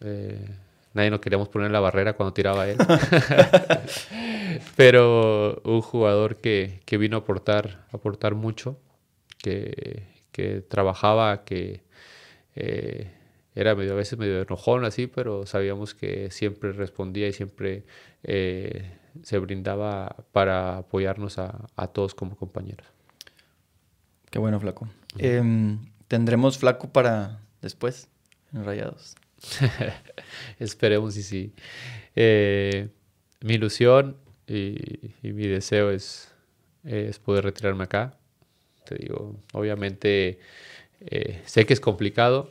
Eh, nadie nos queríamos poner en la barrera cuando tiraba él. Pero un jugador que, que, vino a aportar, aportar mucho, que, que trabajaba, que eh, era medio, a veces medio enojón así, pero sabíamos que siempre respondía y siempre eh, se brindaba para apoyarnos a, a, todos como compañeros. Qué bueno, Flaco. Em, ¿Tendremos Flaco para después en Rayados? Esperemos y sí. Eh, mi ilusión y, mi deseo es, es, poder retirarme acá. Te digo, obviamente eh, sé que es complicado,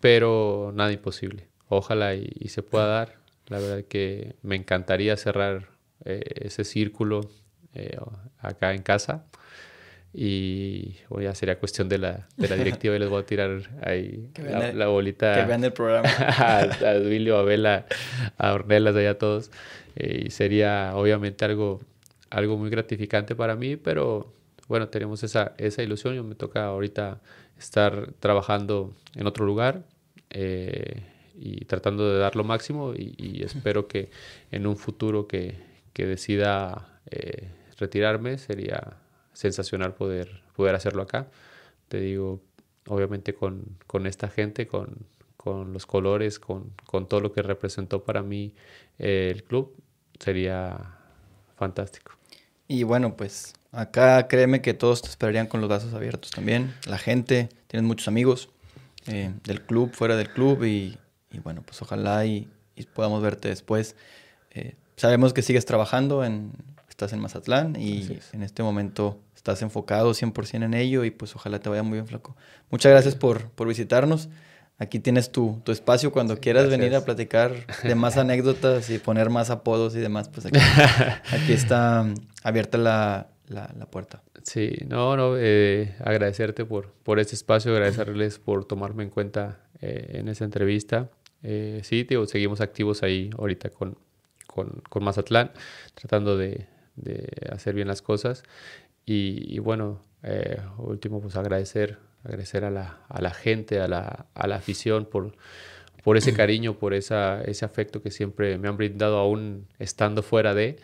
pero nada imposible. Ojalá y, se pueda dar. La verdad que me encantaría cerrar eh, ese círculo eh, acá en casa. Y bueno, ya sería cuestión de la, de la directiva y les voy a tirar ahí la, bolita. Que vean el programa. a, a Duilio, a Vela, a Ornelas, allá a todos. y sería obviamente algo, algo muy gratificante para mí, pero bueno, tenemos esa, esa ilusión. Yo me toca ahorita estar trabajando en otro lugar eh, y tratando de dar lo máximo y, espero que en un futuro que, que decida eh, retirarme sería sensacional poder, poder hacerlo acá. Te digo, obviamente con, con esta gente, con, con los colores, con, con, todo lo que representó para mí eh, el club, sería fantástico. Y bueno, pues acá créeme que todos te esperarían con los brazos abiertos también. La gente, tienes muchos amigos eh, del club, fuera del club y, y bueno, pues ojalá y, y podamos verte después. Eh, sabemos que sigues trabajando, en, estás en Mazatlán y en este momento estás enfocado 100% en ello y pues ojalá te vaya muy bien, flaco. Muchas gracias por, por visitarnos. Aquí tienes tu, tu espacio cuando quieras venir a platicar de más anécdotas y poner más apodos y demás, pues aquí, aquí está abierta la, la, la, puerta. Sí, no, no, eh, agradecerte por, por este espacio, agradecerles por tomarme en cuenta eh, en esa entrevista. Eh, sí, digo, seguimos activos ahí ahorita con, con, con Mazatlán, tratando de, de, hacer bien las cosas. Y, y bueno, eh, último, pues agradecer, agradecer a la, a la gente, a la, a la afición por, por ese cariño, por esa, ese afecto que siempre me han brindado aún estando fuera de.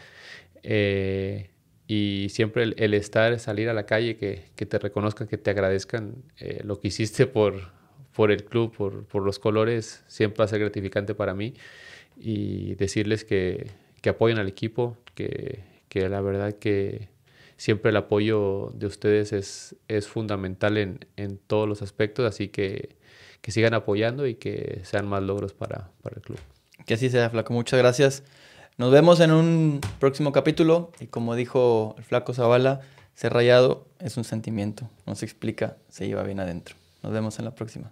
Eh, y siempre el, el, estar, salir a la calle, que, que te reconozcan, que te agradezcan eh, lo que hiciste por, por el club, por, por, los colores, siempre va a ser gratificante para mí. Y decirles que, que apoyen al equipo, que, que la verdad que siempre el apoyo de ustedes es, es fundamental en, en, todos los aspectos, así que, que sigan apoyando y que sean más logros para, para el club. Que así sea, Flaco. Muchas gracias. Nos vemos en un próximo capítulo y como dijo el Flaco Zavala, ser rayado es un sentimiento, no se explica, se lleva bien adentro. Nos vemos en la próxima.